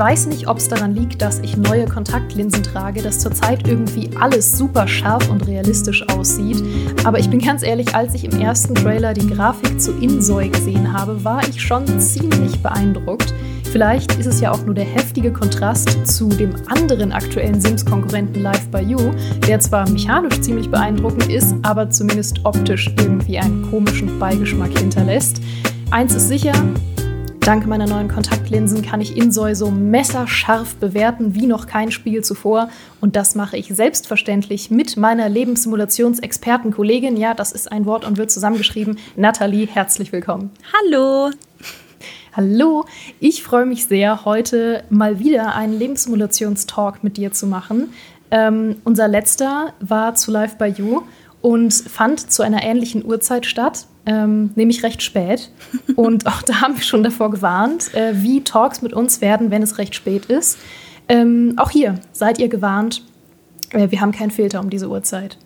weiß nicht, ob es daran liegt, dass ich neue Kontaktlinsen trage, dass zurzeit irgendwie alles super scharf und realistisch aussieht. Aber ich bin ganz ehrlich, als ich im ersten Trailer die Grafik zu Insoy gesehen habe, war ich schon ziemlich beeindruckt. Vielleicht ist es ja auch nur der heftige Kontrast zu dem anderen aktuellen Sims-Konkurrenten Live by You, der zwar mechanisch ziemlich beeindruckend ist, aber zumindest optisch irgendwie einen komischen Beigeschmack hinterlässt. Eins ist sicher, Dank meiner neuen Kontaktlinsen kann ich Insoy so messerscharf bewerten wie noch kein Spiel zuvor. Und das mache ich selbstverständlich mit meiner Lebenssimulationsexpertenkollegin. Ja, das ist ein Wort und wird zusammengeschrieben. Nathalie, herzlich willkommen. Hallo. Hallo, ich freue mich sehr, heute mal wieder einen Lebenssimulationstalk mit dir zu machen. Ähm, unser letzter war zu Live by You und fand zu einer ähnlichen Uhrzeit statt, ähm, nämlich recht spät. Und auch da haben wir schon davor gewarnt, äh, wie Talks mit uns werden, wenn es recht spät ist. Ähm, auch hier seid ihr gewarnt, äh, wir haben keinen Filter um diese Uhrzeit.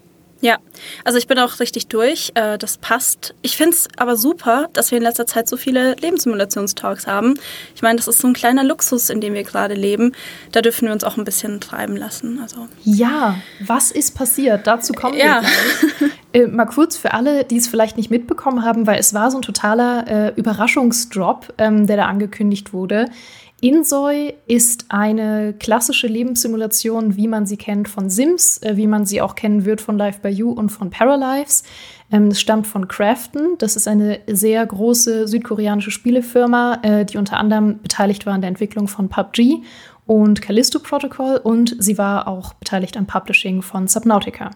Ja, also ich bin auch richtig durch. Äh, das passt. Ich finde es aber super, dass wir in letzter Zeit so viele Lebenssimulationstalks haben. Ich meine, das ist so ein kleiner Luxus, in dem wir gerade leben. Da dürfen wir uns auch ein bisschen treiben lassen. Also. Ja, was ist passiert? Dazu kommen ja. wir gleich. Äh, mal kurz für alle, die es vielleicht nicht mitbekommen haben, weil es war so ein totaler äh, Überraschungsdrop, ähm, der da angekündigt wurde. Insoy ist eine klassische Lebenssimulation, wie man sie kennt von Sims, äh, wie man sie auch kennen wird von Life by You und von Paralives. Ähm, es stammt von Crafton. Das ist eine sehr große südkoreanische Spielefirma, äh, die unter anderem beteiligt war an der Entwicklung von PUBG und Callisto Protocol und sie war auch beteiligt am Publishing von Subnautica.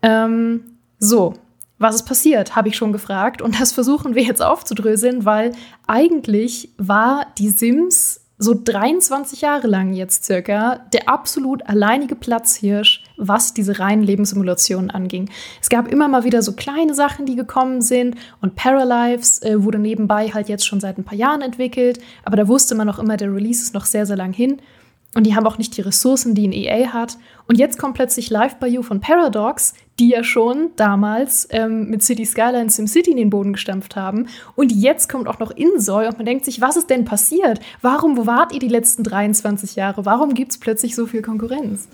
Ähm, so, was ist passiert, habe ich schon gefragt. Und das versuchen wir jetzt aufzudröseln, weil eigentlich war die Sims so 23 Jahre lang jetzt circa der absolut alleinige Platzhirsch, was diese reinen Lebenssimulationen anging. Es gab immer mal wieder so kleine Sachen, die gekommen sind und Paralives äh, wurde nebenbei halt jetzt schon seit ein paar Jahren entwickelt, aber da wusste man noch immer, der Release ist noch sehr, sehr lang hin. Und die haben auch nicht die Ressourcen, die ein EA hat. Und jetzt kommt plötzlich Live by You von Paradox, die ja schon damals ähm, mit City Skylines SimCity in den Boden gestampft haben. Und jetzt kommt auch noch Insoy und man denkt sich, was ist denn passiert? Warum, wart ihr die letzten 23 Jahre? Warum gibt es plötzlich so viel Konkurrenz?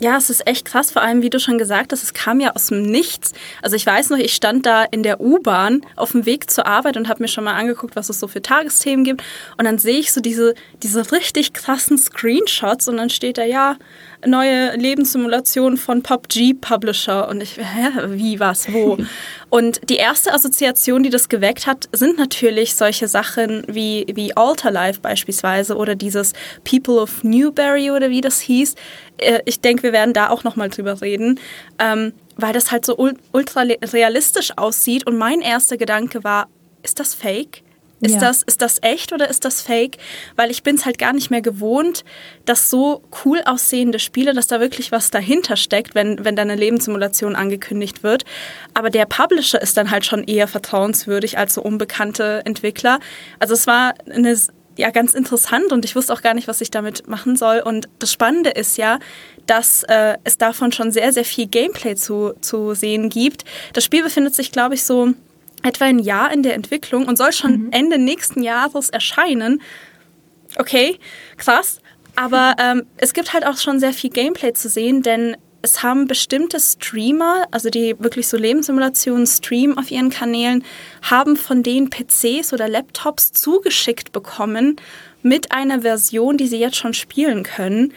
Ja, es ist echt krass, vor allem wie du schon gesagt hast, es kam ja aus dem Nichts. Also ich weiß noch, ich stand da in der U-Bahn auf dem Weg zur Arbeit und habe mir schon mal angeguckt, was es so für Tagesthemen gibt. Und dann sehe ich so diese, diese richtig krassen Screenshots und dann steht da, ja, neue Lebenssimulation von PUBG Publisher. Und ich, hä, wie, was, wo? Und die erste Assoziation, die das geweckt hat, sind natürlich solche Sachen wie, wie Alterlife beispielsweise oder dieses People of Newberry oder wie das hieß. Äh, ich denke, wir werden da auch nochmal drüber reden, ähm, weil das halt so ultra realistisch aussieht. Und mein erster Gedanke war, ist das fake? Ist, ja. das, ist das echt oder ist das fake? Weil ich bin es halt gar nicht mehr gewohnt, dass so cool aussehende Spiele, dass da wirklich was dahinter steckt, wenn, wenn da eine Lebenssimulation angekündigt wird. Aber der Publisher ist dann halt schon eher vertrauenswürdig als so unbekannte Entwickler. Also es war eine ja ganz interessant und ich wusste auch gar nicht, was ich damit machen soll. Und das Spannende ist ja, dass äh, es davon schon sehr, sehr viel Gameplay zu, zu sehen gibt. Das Spiel befindet sich, glaube ich, so etwa ein Jahr in der Entwicklung und soll schon mhm. Ende nächsten Jahres erscheinen. Okay, krass. Aber ähm, es gibt halt auch schon sehr viel Gameplay zu sehen, denn es haben bestimmte Streamer, also die wirklich so Lebenssimulationen streamen auf ihren Kanälen, haben von den PCs oder Laptops zugeschickt bekommen mit einer Version, die sie jetzt schon spielen können.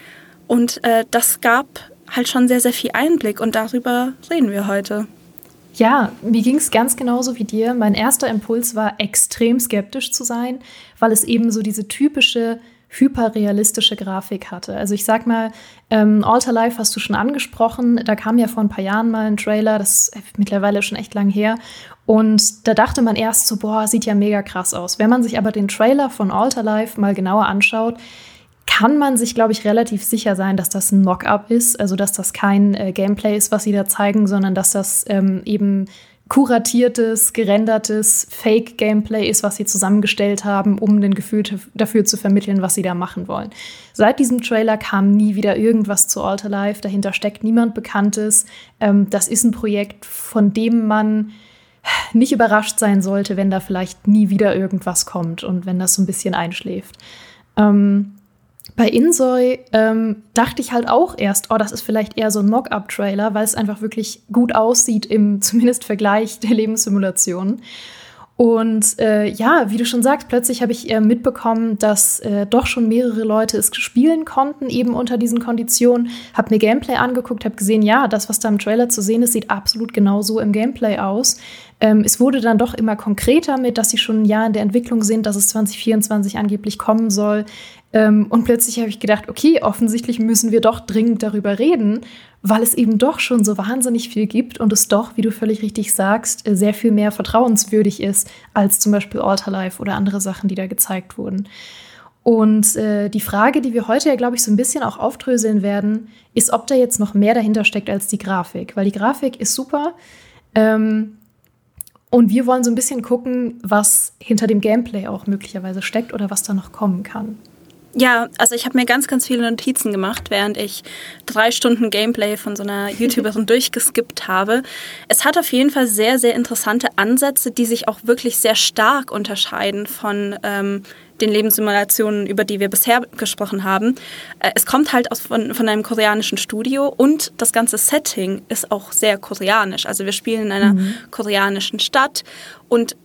Und äh, das gab halt schon sehr, sehr viel Einblick und darüber reden wir heute. Ja, mir ging es ganz genauso wie dir. Mein erster Impuls war, extrem skeptisch zu sein, weil es eben so diese typische hyperrealistische Grafik hatte. Also ich sag mal, ähm, Alter Life hast du schon angesprochen. Da kam ja vor ein paar Jahren mal ein Trailer, das ist mittlerweile schon echt lang her. Und da dachte man erst so, boah, sieht ja mega krass aus. Wenn man sich aber den Trailer von Alter Life mal genauer anschaut, kann man sich, glaube ich, relativ sicher sein, dass das ein Mock-up ist, also dass das kein äh, Gameplay ist, was sie da zeigen, sondern dass das ähm, eben kuratiertes, gerendertes Fake-Gameplay ist, was sie zusammengestellt haben, um den Gefühl dafür zu vermitteln, was sie da machen wollen. Seit diesem Trailer kam nie wieder irgendwas zu Alter Life, dahinter steckt niemand Bekanntes. Ähm, das ist ein Projekt, von dem man nicht überrascht sein sollte, wenn da vielleicht nie wieder irgendwas kommt und wenn das so ein bisschen einschläft. Ähm, bei Insoy ähm, dachte ich halt auch erst, oh, das ist vielleicht eher so ein Mock-up-Trailer, weil es einfach wirklich gut aussieht im zumindest Vergleich der Lebenssimulation. Und äh, ja, wie du schon sagst, plötzlich habe ich äh, mitbekommen, dass äh, doch schon mehrere Leute es spielen konnten, eben unter diesen Konditionen. Habe mir Gameplay angeguckt, habe gesehen, ja, das, was da im Trailer zu sehen ist, sieht absolut genauso im Gameplay aus. Ähm, es wurde dann doch immer konkreter mit, dass sie schon ein Jahr in der Entwicklung sind, dass es 2024 angeblich kommen soll. Ähm, und plötzlich habe ich gedacht, okay, offensichtlich müssen wir doch dringend darüber reden, weil es eben doch schon so wahnsinnig viel gibt und es doch, wie du völlig richtig sagst, äh, sehr viel mehr vertrauenswürdig ist als zum Beispiel Alterlife oder andere Sachen, die da gezeigt wurden. Und äh, die Frage, die wir heute ja, glaube ich, so ein bisschen auch aufdröseln werden, ist, ob da jetzt noch mehr dahinter steckt als die Grafik. Weil die Grafik ist super. Ähm, und wir wollen so ein bisschen gucken, was hinter dem Gameplay auch möglicherweise steckt oder was da noch kommen kann. Ja, also ich habe mir ganz, ganz viele Notizen gemacht, während ich drei Stunden Gameplay von so einer YouTuberin durchgeskippt habe. Es hat auf jeden Fall sehr, sehr interessante Ansätze, die sich auch wirklich sehr stark unterscheiden von ähm, den Lebenssimulationen, über die wir bisher gesprochen haben. Äh, es kommt halt aus, von, von einem koreanischen Studio und das ganze Setting ist auch sehr koreanisch. Also wir spielen in einer mhm. koreanischen Stadt und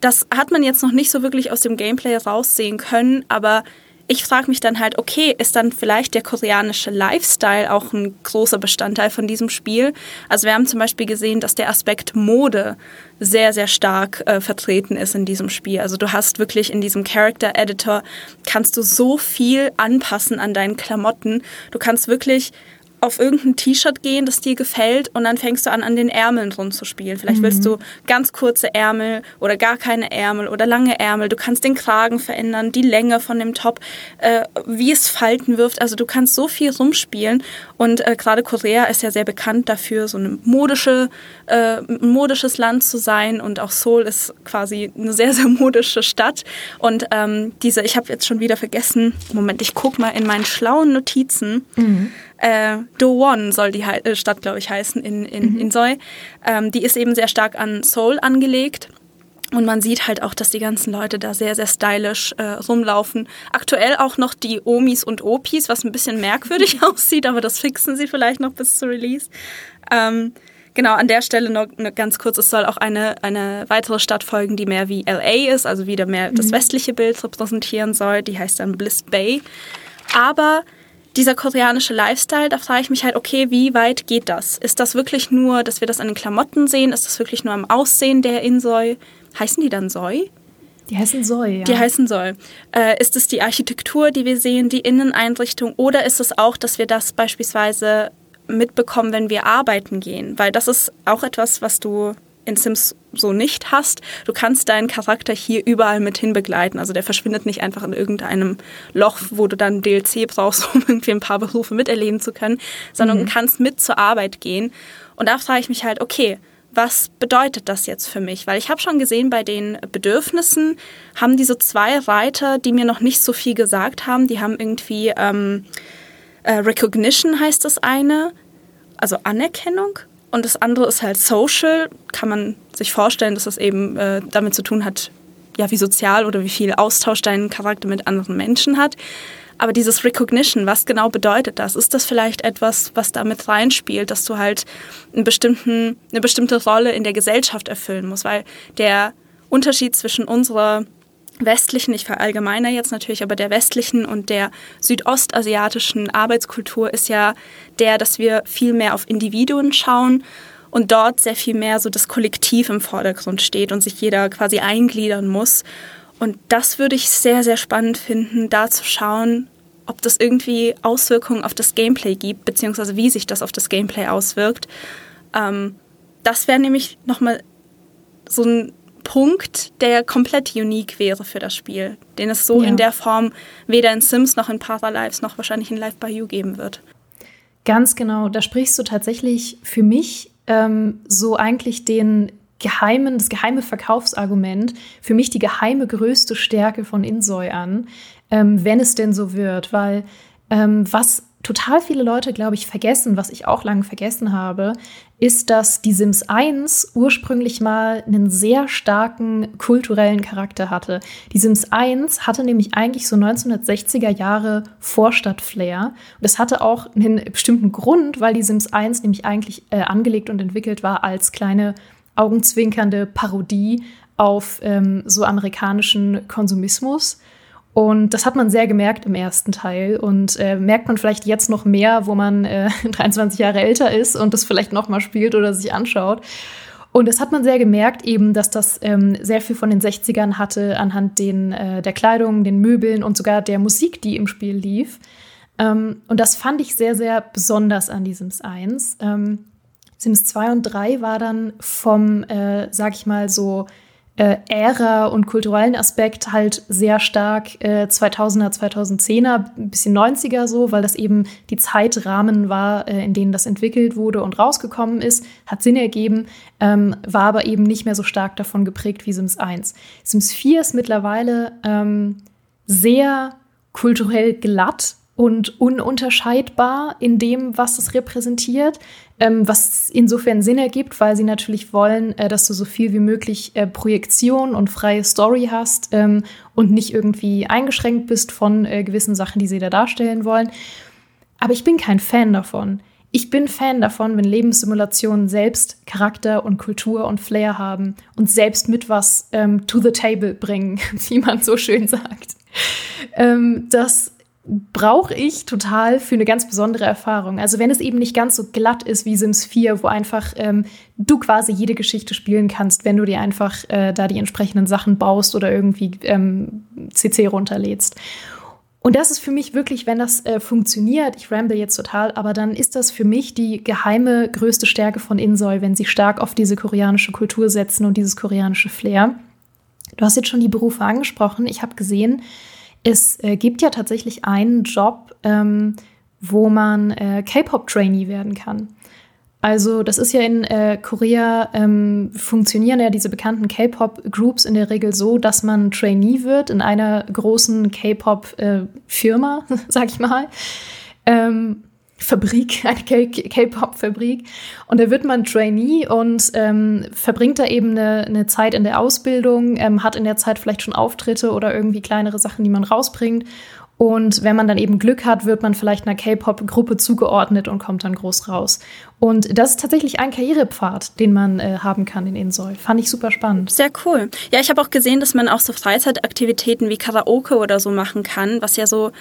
das hat man jetzt noch nicht so wirklich aus dem Gameplay raussehen können, aber ich frage mich dann halt, okay, ist dann vielleicht der koreanische Lifestyle auch ein großer Bestandteil von diesem Spiel? Also wir haben zum Beispiel gesehen, dass der Aspekt Mode sehr, sehr stark äh, vertreten ist in diesem Spiel. Also du hast wirklich in diesem Character Editor, kannst du so viel anpassen an deinen Klamotten. Du kannst wirklich auf irgendein T-Shirt gehen, das dir gefällt und dann fängst du an, an den Ärmeln rumzuspielen. Vielleicht mhm. willst du ganz kurze Ärmel oder gar keine Ärmel oder lange Ärmel. Du kannst den Kragen verändern, die Länge von dem Top, äh, wie es Falten wirft. Also du kannst so viel rumspielen und äh, gerade Korea ist ja sehr bekannt dafür, so eine modische, äh, ein modisches Land zu sein und auch Seoul ist quasi eine sehr, sehr modische Stadt. Und ähm, diese, ich habe jetzt schon wieder vergessen, Moment, ich gucke mal in meinen schlauen Notizen. Mhm. Äh, Do soll die äh, Stadt, glaube ich, heißen in, in, mhm. in Soi. Ähm, die ist eben sehr stark an Seoul angelegt. Und man sieht halt auch, dass die ganzen Leute da sehr, sehr stylisch äh, rumlaufen. Aktuell auch noch die Omis und Opis, was ein bisschen merkwürdig aussieht, aber das fixen sie vielleicht noch bis zur Release. Ähm, genau, an der Stelle noch, noch, ganz kurz, es soll auch eine, eine weitere Stadt folgen, die mehr wie LA ist, also wieder mehr mhm. das westliche Bild repräsentieren soll. Die heißt dann Bliss Bay. Aber dieser koreanische Lifestyle, da frage ich mich halt, okay, wie weit geht das? Ist das wirklich nur, dass wir das an den Klamotten sehen? Ist das wirklich nur am Aussehen der Insoi? Heißen die dann Soi? Die heißen Soi, ja. Die heißen Soi. Äh, ist es die Architektur, die wir sehen, die Inneneinrichtung oder ist es auch, dass wir das beispielsweise mitbekommen, wenn wir arbeiten gehen? Weil das ist auch etwas, was du in Sims so nicht hast. Du kannst deinen Charakter hier überall mit hinbegleiten. Also der verschwindet nicht einfach in irgendeinem Loch, wo du dann DLC brauchst, um irgendwie ein paar Berufe miterleben zu können, sondern mhm. du kannst mit zur Arbeit gehen. Und da frage ich mich halt, okay, was bedeutet das jetzt für mich? Weil ich habe schon gesehen, bei den Bedürfnissen haben diese zwei Reiter, die mir noch nicht so viel gesagt haben, die haben irgendwie ähm, äh, Recognition heißt das eine, also Anerkennung und das andere ist halt Social. Kann man sich vorstellen, dass das eben äh, damit zu tun hat, ja, wie sozial oder wie viel Austausch dein Charakter mit anderen Menschen hat. Aber dieses Recognition, was genau bedeutet das? Ist das vielleicht etwas, was damit reinspielt, dass du halt einen bestimmten, eine bestimmte Rolle in der Gesellschaft erfüllen musst? Weil der Unterschied zwischen unserer westlichen, ich verallgemeine jetzt natürlich, aber der westlichen und der südostasiatischen Arbeitskultur ist ja der, dass wir viel mehr auf Individuen schauen und dort sehr viel mehr so das Kollektiv im Vordergrund steht und sich jeder quasi eingliedern muss. Und das würde ich sehr, sehr spannend finden, da zu schauen, ob das irgendwie Auswirkungen auf das Gameplay gibt, beziehungsweise wie sich das auf das Gameplay auswirkt. Ähm, das wäre nämlich nochmal so ein Punkt, der komplett unique wäre für das Spiel, den es so ja. in der Form weder in Sims noch in Paralives noch wahrscheinlich in Live by You geben wird. Ganz genau, da sprichst du tatsächlich für mich ähm, so eigentlich den geheimen, das geheime Verkaufsargument, für mich die geheime größte Stärke von Insoy an, ähm, wenn es denn so wird, weil ähm, was total viele Leute, glaube ich, vergessen, was ich auch lange vergessen habe, ist, dass die Sims 1 ursprünglich mal einen sehr starken kulturellen Charakter hatte. Die Sims 1 hatte nämlich eigentlich so 1960er Jahre Vorstadt-Flair. Und das hatte auch einen bestimmten Grund, weil die Sims 1 nämlich eigentlich äh, angelegt und entwickelt war als kleine augenzwinkernde Parodie auf ähm, so amerikanischen Konsumismus. Und das hat man sehr gemerkt im ersten Teil und äh, merkt man vielleicht jetzt noch mehr, wo man äh, 23 Jahre älter ist und das vielleicht noch mal spielt oder sich anschaut. Und das hat man sehr gemerkt, eben, dass das ähm, sehr viel von den 60ern hatte, anhand den, äh, der Kleidung, den Möbeln und sogar der Musik, die im Spiel lief. Ähm, und das fand ich sehr, sehr besonders an die Sims 1. Ähm, Sims 2 und 3 war dann vom, äh, sag ich mal, so äh, Ära und kulturellen Aspekt halt sehr stark äh, 2000er, 2010er, ein bisschen 90er so, weil das eben die Zeitrahmen war, äh, in denen das entwickelt wurde und rausgekommen ist, hat Sinn ergeben, ähm, war aber eben nicht mehr so stark davon geprägt wie Sims 1. Sims 4 ist mittlerweile ähm, sehr kulturell glatt und ununterscheidbar in dem, was es repräsentiert, ähm, was insofern Sinn ergibt, weil sie natürlich wollen, äh, dass du so viel wie möglich äh, Projektion und freie Story hast ähm, und nicht irgendwie eingeschränkt bist von äh, gewissen Sachen, die sie da darstellen wollen. Aber ich bin kein Fan davon. Ich bin Fan davon, wenn Lebenssimulationen selbst Charakter und Kultur und Flair haben und selbst mit was ähm, to the table bringen, wie man so schön sagt. Ähm, das brauche ich total für eine ganz besondere Erfahrung. Also wenn es eben nicht ganz so glatt ist wie Sims 4, wo einfach ähm, du quasi jede Geschichte spielen kannst, wenn du dir einfach äh, da die entsprechenden Sachen baust oder irgendwie ähm, CC runterlädst. Und das ist für mich wirklich, wenn das äh, funktioniert, ich ramble jetzt total, aber dann ist das für mich die geheime größte Stärke von Insoi, wenn sie stark auf diese koreanische Kultur setzen und dieses koreanische Flair. Du hast jetzt schon die Berufe angesprochen. Ich habe gesehen, es äh, gibt ja tatsächlich einen Job, ähm, wo man äh, K-Pop-Trainee werden kann. Also das ist ja in äh, Korea, ähm, funktionieren ja diese bekannten K-Pop-Groups in der Regel so, dass man Trainee wird in einer großen K-Pop-Firma, äh, sag ich mal. Ähm, Fabrik, eine K-Pop-Fabrik. Und da wird man Trainee und ähm, verbringt da eben eine, eine, Zeit in der Ausbildung, ähm, hat in der Zeit vielleicht schon Auftritte oder irgendwie kleinere Sachen, die man rausbringt. Und wenn man dann eben Glück hat, wird man vielleicht einer K-Pop-Gruppe zugeordnet und kommt dann groß raus. Und das ist tatsächlich ein Karrierepfad, den man äh, haben kann in Insol. Fand ich super spannend. Sehr cool. Ja, ich habe auch gesehen, dass man auch so Freizeitaktivitäten wie Karaoke oder so machen kann, was ja so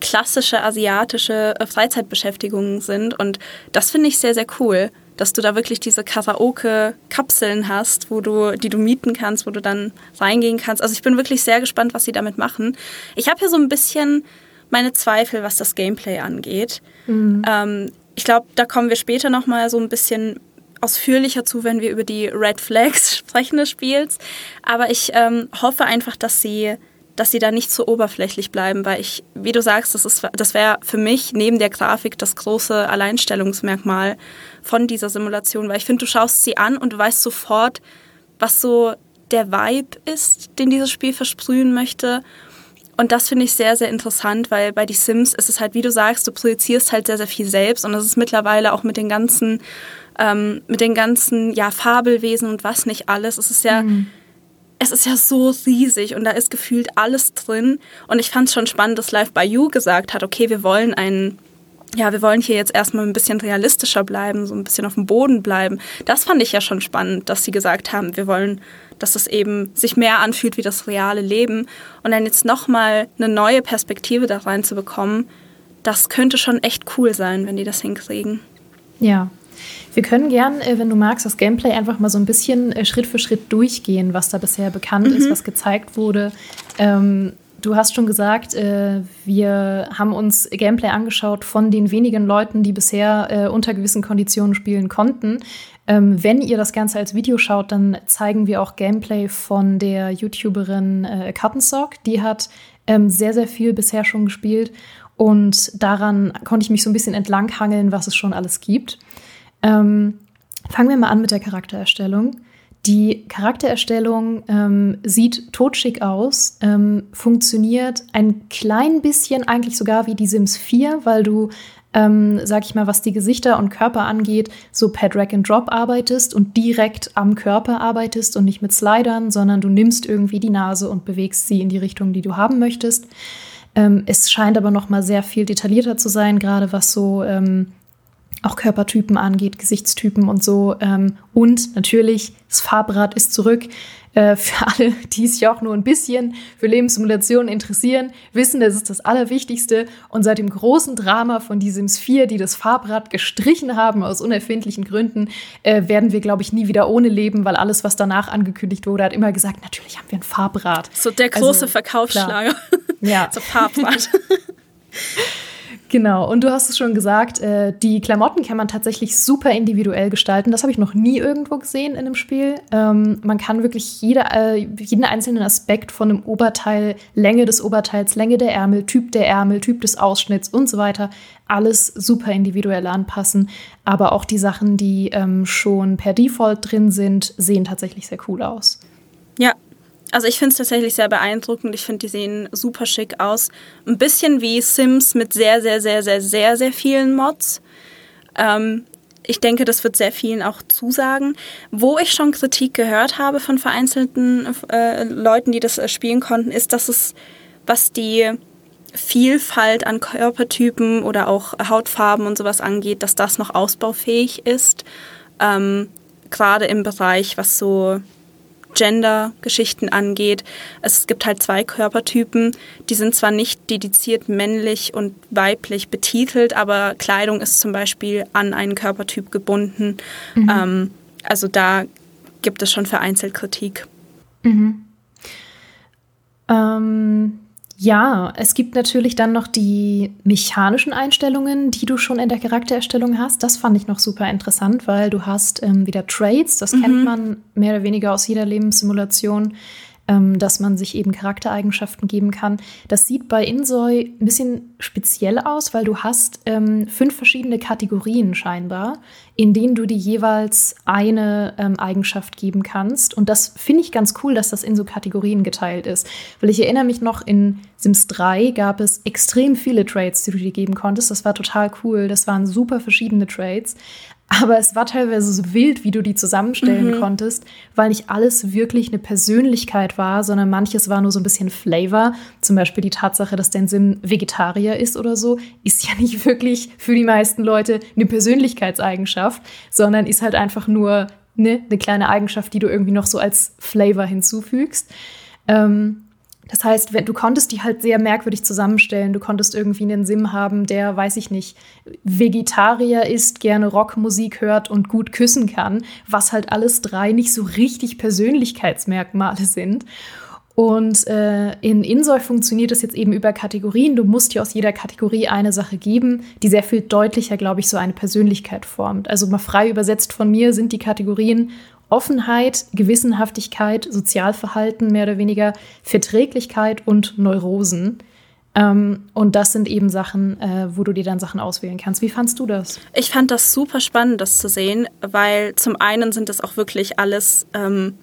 klassische asiatische äh, Freizeitbeschäftigungen sind. Und das finde ich sehr, sehr cool, dass du da wirklich diese Karaoke-Kapseln hast, wo du, die du mieten kannst, wo du dann reingehen kannst. Also ich bin wirklich sehr gespannt, was sie damit machen. Ich habe hier so ein bisschen meine Zweifel, was das Gameplay angeht. Mhm. Ähm, ich glaube, da kommen wir später noch mal so ein bisschen ausführlicher zu, wenn wir über die Red Flags sprechen des Spiels. Aber ich ähm, hoffe einfach, dass sie dass sie da nicht so oberflächlich bleiben, weil ich, wie du sagst, das, das wäre für mich neben der Grafik das große Alleinstellungsmerkmal von dieser Simulation, weil ich finde, du schaust sie an und du weißt sofort, was so der Vibe ist, den dieses Spiel versprühen möchte. Und das finde ich sehr, sehr interessant, weil bei die Sims ist es halt, wie du sagst, du projizierst halt sehr, sehr viel selbst und das ist mittlerweile auch mit den ganzen, ähm, mit den ganzen, ja, Fabelwesen und was nicht alles. Es ist ja mhm es ist ja so riesig und da ist gefühlt alles drin. Und ich fand es schon spannend, dass Live by You gesagt hat, okay, wir wollen einen, ja, wir wollen hier jetzt erstmal ein bisschen realistischer bleiben, so ein bisschen auf dem Boden bleiben. Das fand ich ja schon spannend, dass sie gesagt haben, wir wollen, dass es eben sich mehr anfühlt wie das reale Leben. Und dann jetzt nochmal eine neue Perspektive da reinzubekommen, das könnte schon echt cool sein, wenn die das hinkriegen. Ja, wir können gern, äh, wenn du magst, das Gameplay einfach mal so ein bisschen äh, Schritt für Schritt durchgehen, was da bisher bekannt mhm. ist, was gezeigt wurde. Ähm, du hast schon gesagt, äh, wir haben uns Gameplay angeschaut von den wenigen Leuten, die bisher äh, unter gewissen Konditionen spielen konnten. Ähm, wenn ihr das Ganze als Video schaut, dann zeigen wir auch Gameplay von der YouTuberin äh, Cuttensock. Die hat ähm, sehr, sehr viel bisher schon gespielt und daran konnte ich mich so ein bisschen entlanghangeln, was es schon alles gibt. Ähm, fangen wir mal an mit der Charaktererstellung. Die Charaktererstellung ähm, sieht totschick aus, ähm, funktioniert ein klein bisschen eigentlich sogar wie die Sims 4, weil du ähm, sag ich mal, was die Gesichter und Körper angeht, so per Drag and Drop arbeitest und direkt am Körper arbeitest und nicht mit Slidern, sondern du nimmst irgendwie die Nase und bewegst sie in die Richtung, die du haben möchtest. Ähm, es scheint aber noch mal sehr viel detaillierter zu sein, gerade was so ähm, auch Körpertypen angeht, Gesichtstypen und so. Ähm, und natürlich, das Farbrad ist zurück. Äh, für alle, die sich auch nur ein bisschen für Lebenssimulationen interessieren, wissen, das ist das Allerwichtigste. Und seit dem großen Drama von die Sims 4, die das Farbrad gestrichen haben aus unerfindlichen Gründen, äh, werden wir, glaube ich, nie wieder ohne leben, weil alles, was danach angekündigt wurde, hat immer gesagt, natürlich haben wir ein Farbrad. So der große also, Verkaufsschlager. Ja. so Farbrad. Genau, und du hast es schon gesagt, äh, die Klamotten kann man tatsächlich super individuell gestalten. Das habe ich noch nie irgendwo gesehen in einem Spiel. Ähm, man kann wirklich jede, äh, jeden einzelnen Aspekt von einem Oberteil, Länge des Oberteils, Länge der Ärmel, Typ der Ärmel, Typ des Ausschnitts und so weiter, alles super individuell anpassen. Aber auch die Sachen, die ähm, schon per Default drin sind, sehen tatsächlich sehr cool aus. Ja, also ich finde es tatsächlich sehr beeindruckend. Ich finde, die sehen super schick aus. Ein bisschen wie Sims mit sehr, sehr, sehr, sehr, sehr, sehr vielen Mods. Ähm, ich denke, das wird sehr vielen auch zusagen. Wo ich schon Kritik gehört habe von vereinzelten äh, Leuten, die das äh, spielen konnten, ist, dass es, was die Vielfalt an Körpertypen oder auch Hautfarben und sowas angeht, dass das noch ausbaufähig ist. Ähm, Gerade im Bereich, was so Gender-Geschichten angeht. Es gibt halt zwei Körpertypen, die sind zwar nicht dediziert männlich und weiblich betitelt, aber Kleidung ist zum Beispiel an einen Körpertyp gebunden. Mhm. Ähm, also da gibt es schon vereinzelt Kritik. Mhm. Ähm, ja, es gibt natürlich dann noch die mechanischen Einstellungen, die du schon in der Charaktererstellung hast. Das fand ich noch super interessant, weil du hast ähm, wieder Trades, das mhm. kennt man mehr oder weniger aus jeder Lebenssimulation ähm, dass man sich eben Charaktereigenschaften geben kann. Das sieht bei Insoy ein bisschen speziell aus, weil du hast ähm, fünf verschiedene Kategorien scheinbar, in denen du dir jeweils eine ähm, Eigenschaft geben kannst. Und das finde ich ganz cool, dass das in so Kategorien geteilt ist. Weil ich erinnere mich noch, in Sims 3 gab es extrem viele Trades, die du dir geben konntest. Das war total cool. Das waren super verschiedene Trades. Aber es war teilweise so wild, wie du die zusammenstellen mhm. konntest, weil nicht alles wirklich eine Persönlichkeit war, sondern manches war nur so ein bisschen Flavor. Zum Beispiel die Tatsache, dass dein Sim Vegetarier ist oder so, ist ja nicht wirklich für die meisten Leute eine Persönlichkeitseigenschaft, sondern ist halt einfach nur ne, eine kleine Eigenschaft, die du irgendwie noch so als Flavor hinzufügst. Ähm, das heißt, du konntest die halt sehr merkwürdig zusammenstellen. Du konntest irgendwie einen Sim haben, der, weiß ich nicht, Vegetarier ist, gerne Rockmusik hört und gut küssen kann, was halt alles drei nicht so richtig Persönlichkeitsmerkmale sind. Und äh, in Insoy funktioniert es jetzt eben über Kategorien. Du musst dir aus jeder Kategorie eine Sache geben, die sehr viel deutlicher, glaube ich, so eine Persönlichkeit formt. Also mal frei übersetzt von mir sind die Kategorien Offenheit, Gewissenhaftigkeit, Sozialverhalten mehr oder weniger, Verträglichkeit und Neurosen. Ähm, und das sind eben Sachen, äh, wo du dir dann Sachen auswählen kannst. Wie fandst du das? Ich fand das super spannend, das zu sehen, weil zum einen sind das auch wirklich alles ähm,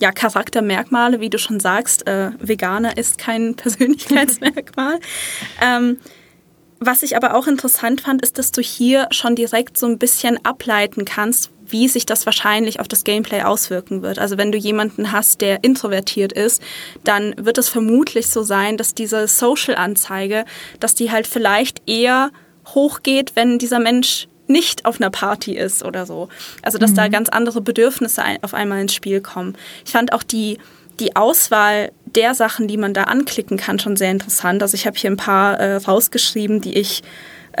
ja, Charaktermerkmale, wie du schon sagst. Äh, Veganer ist kein Persönlichkeitsmerkmal. ähm, was ich aber auch interessant fand, ist, dass du hier schon direkt so ein bisschen ableiten kannst, wie sich das wahrscheinlich auf das Gameplay auswirken wird. Also wenn du jemanden hast, der introvertiert ist, dann wird es vermutlich so sein, dass diese Social-Anzeige, dass die halt vielleicht eher hochgeht, wenn dieser Mensch nicht auf einer Party ist oder so. Also dass mhm. da ganz andere Bedürfnisse auf einmal ins Spiel kommen. Ich fand auch die, die Auswahl der Sachen, die man da anklicken kann, schon sehr interessant. Also ich habe hier ein paar äh, rausgeschrieben, die ich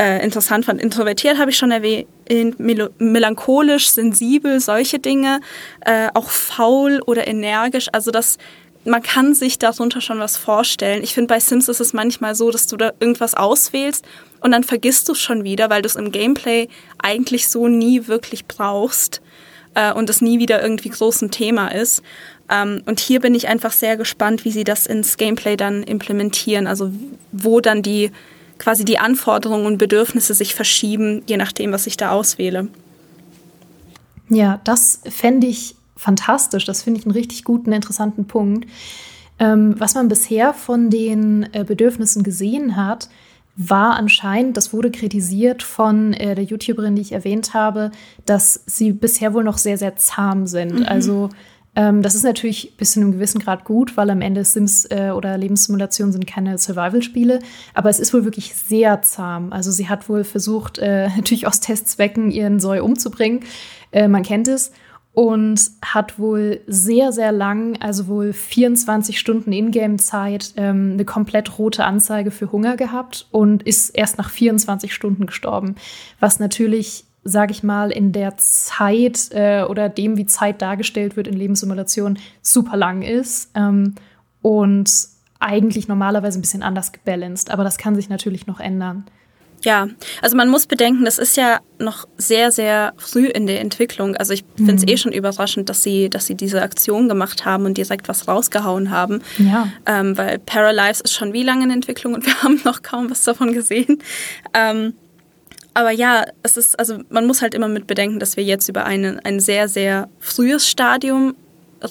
äh, interessant fand. Introvertiert habe ich schon erwähnt, melancholisch, sensibel, solche Dinge, äh, auch faul oder energisch. Also das, man kann sich darunter schon was vorstellen. Ich finde, bei Sims ist es manchmal so, dass du da irgendwas auswählst und dann vergisst du es schon wieder, weil du es im Gameplay eigentlich so nie wirklich brauchst äh, und es nie wieder irgendwie groß ein Thema ist. Ähm, und hier bin ich einfach sehr gespannt, wie sie das ins Gameplay dann implementieren. Also wo dann die quasi die Anforderungen und Bedürfnisse sich verschieben, je nachdem, was ich da auswähle. Ja, das fände ich fantastisch. Das finde ich einen richtig guten, interessanten Punkt. Ähm, was man bisher von den äh, Bedürfnissen gesehen hat, war anscheinend, das wurde kritisiert von äh, der YouTuberin, die ich erwähnt habe, dass sie bisher wohl noch sehr, sehr zahm sind. Mhm. Also ähm, das ist natürlich bis zu einem gewissen Grad gut, weil am Ende Sims äh, oder Lebenssimulationen sind keine Survival-Spiele. Aber es ist wohl wirklich sehr zahm. Also sie hat wohl versucht, äh, natürlich aus Testzwecken ihren Soi umzubringen. Äh, man kennt es und hat wohl sehr, sehr lang, also wohl 24 Stunden Ingame-Zeit, ähm, eine komplett rote Anzeige für Hunger gehabt und ist erst nach 24 Stunden gestorben. Was natürlich, sage ich mal, in der Zeit äh, oder dem, wie Zeit dargestellt wird in Lebenssimulationen, super lang ist ähm, und eigentlich normalerweise ein bisschen anders gebalanced. Aber das kann sich natürlich noch ändern. Ja, also man muss bedenken, das ist ja noch sehr, sehr früh in der Entwicklung. Also ich finde es mhm. eh schon überraschend, dass sie, dass sie diese Aktion gemacht haben und direkt was rausgehauen haben. Ja. Ähm, weil Paralives ist schon wie lange in Entwicklung und wir haben noch kaum was davon gesehen. Ähm, aber ja, es ist, also man muss halt immer mit bedenken, dass wir jetzt über eine, ein sehr, sehr frühes Stadium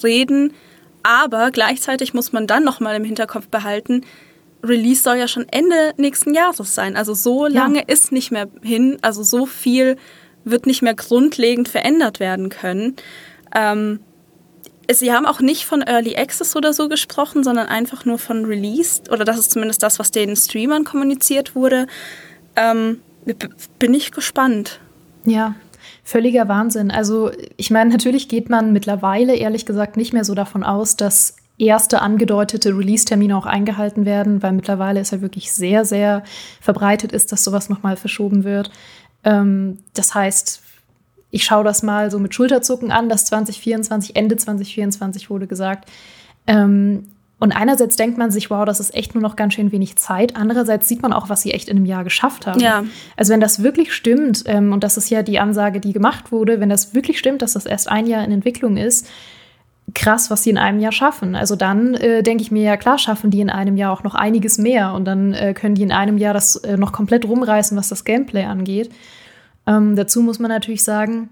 reden. Aber gleichzeitig muss man dann nochmal im Hinterkopf behalten, Release soll ja schon Ende nächsten Jahres sein. Also so lange ja. ist nicht mehr hin. Also so viel wird nicht mehr grundlegend verändert werden können. Ähm, Sie haben auch nicht von Early Access oder so gesprochen, sondern einfach nur von Release. Oder das ist zumindest das, was den Streamern kommuniziert wurde. Ähm, bin ich gespannt. Ja, völliger Wahnsinn. Also ich meine, natürlich geht man mittlerweile ehrlich gesagt nicht mehr so davon aus, dass erste angedeutete Release-Termine auch eingehalten werden, weil mittlerweile ist ja wirklich sehr, sehr verbreitet ist, dass sowas nochmal verschoben wird. Ähm, das heißt, ich schaue das mal so mit Schulterzucken an, dass 2024, Ende 2024 wurde gesagt. Ähm, und einerseits denkt man sich, wow, das ist echt nur noch ganz schön wenig Zeit. Andererseits sieht man auch, was sie echt in einem Jahr geschafft haben. Ja. Also wenn das wirklich stimmt, ähm, und das ist ja die Ansage, die gemacht wurde, wenn das wirklich stimmt, dass das erst ein Jahr in Entwicklung ist, krass, was sie in einem Jahr schaffen. Also dann äh, denke ich mir, ja klar, schaffen die in einem Jahr auch noch einiges mehr und dann äh, können die in einem Jahr das äh, noch komplett rumreißen, was das Gameplay angeht. Ähm, dazu muss man natürlich sagen,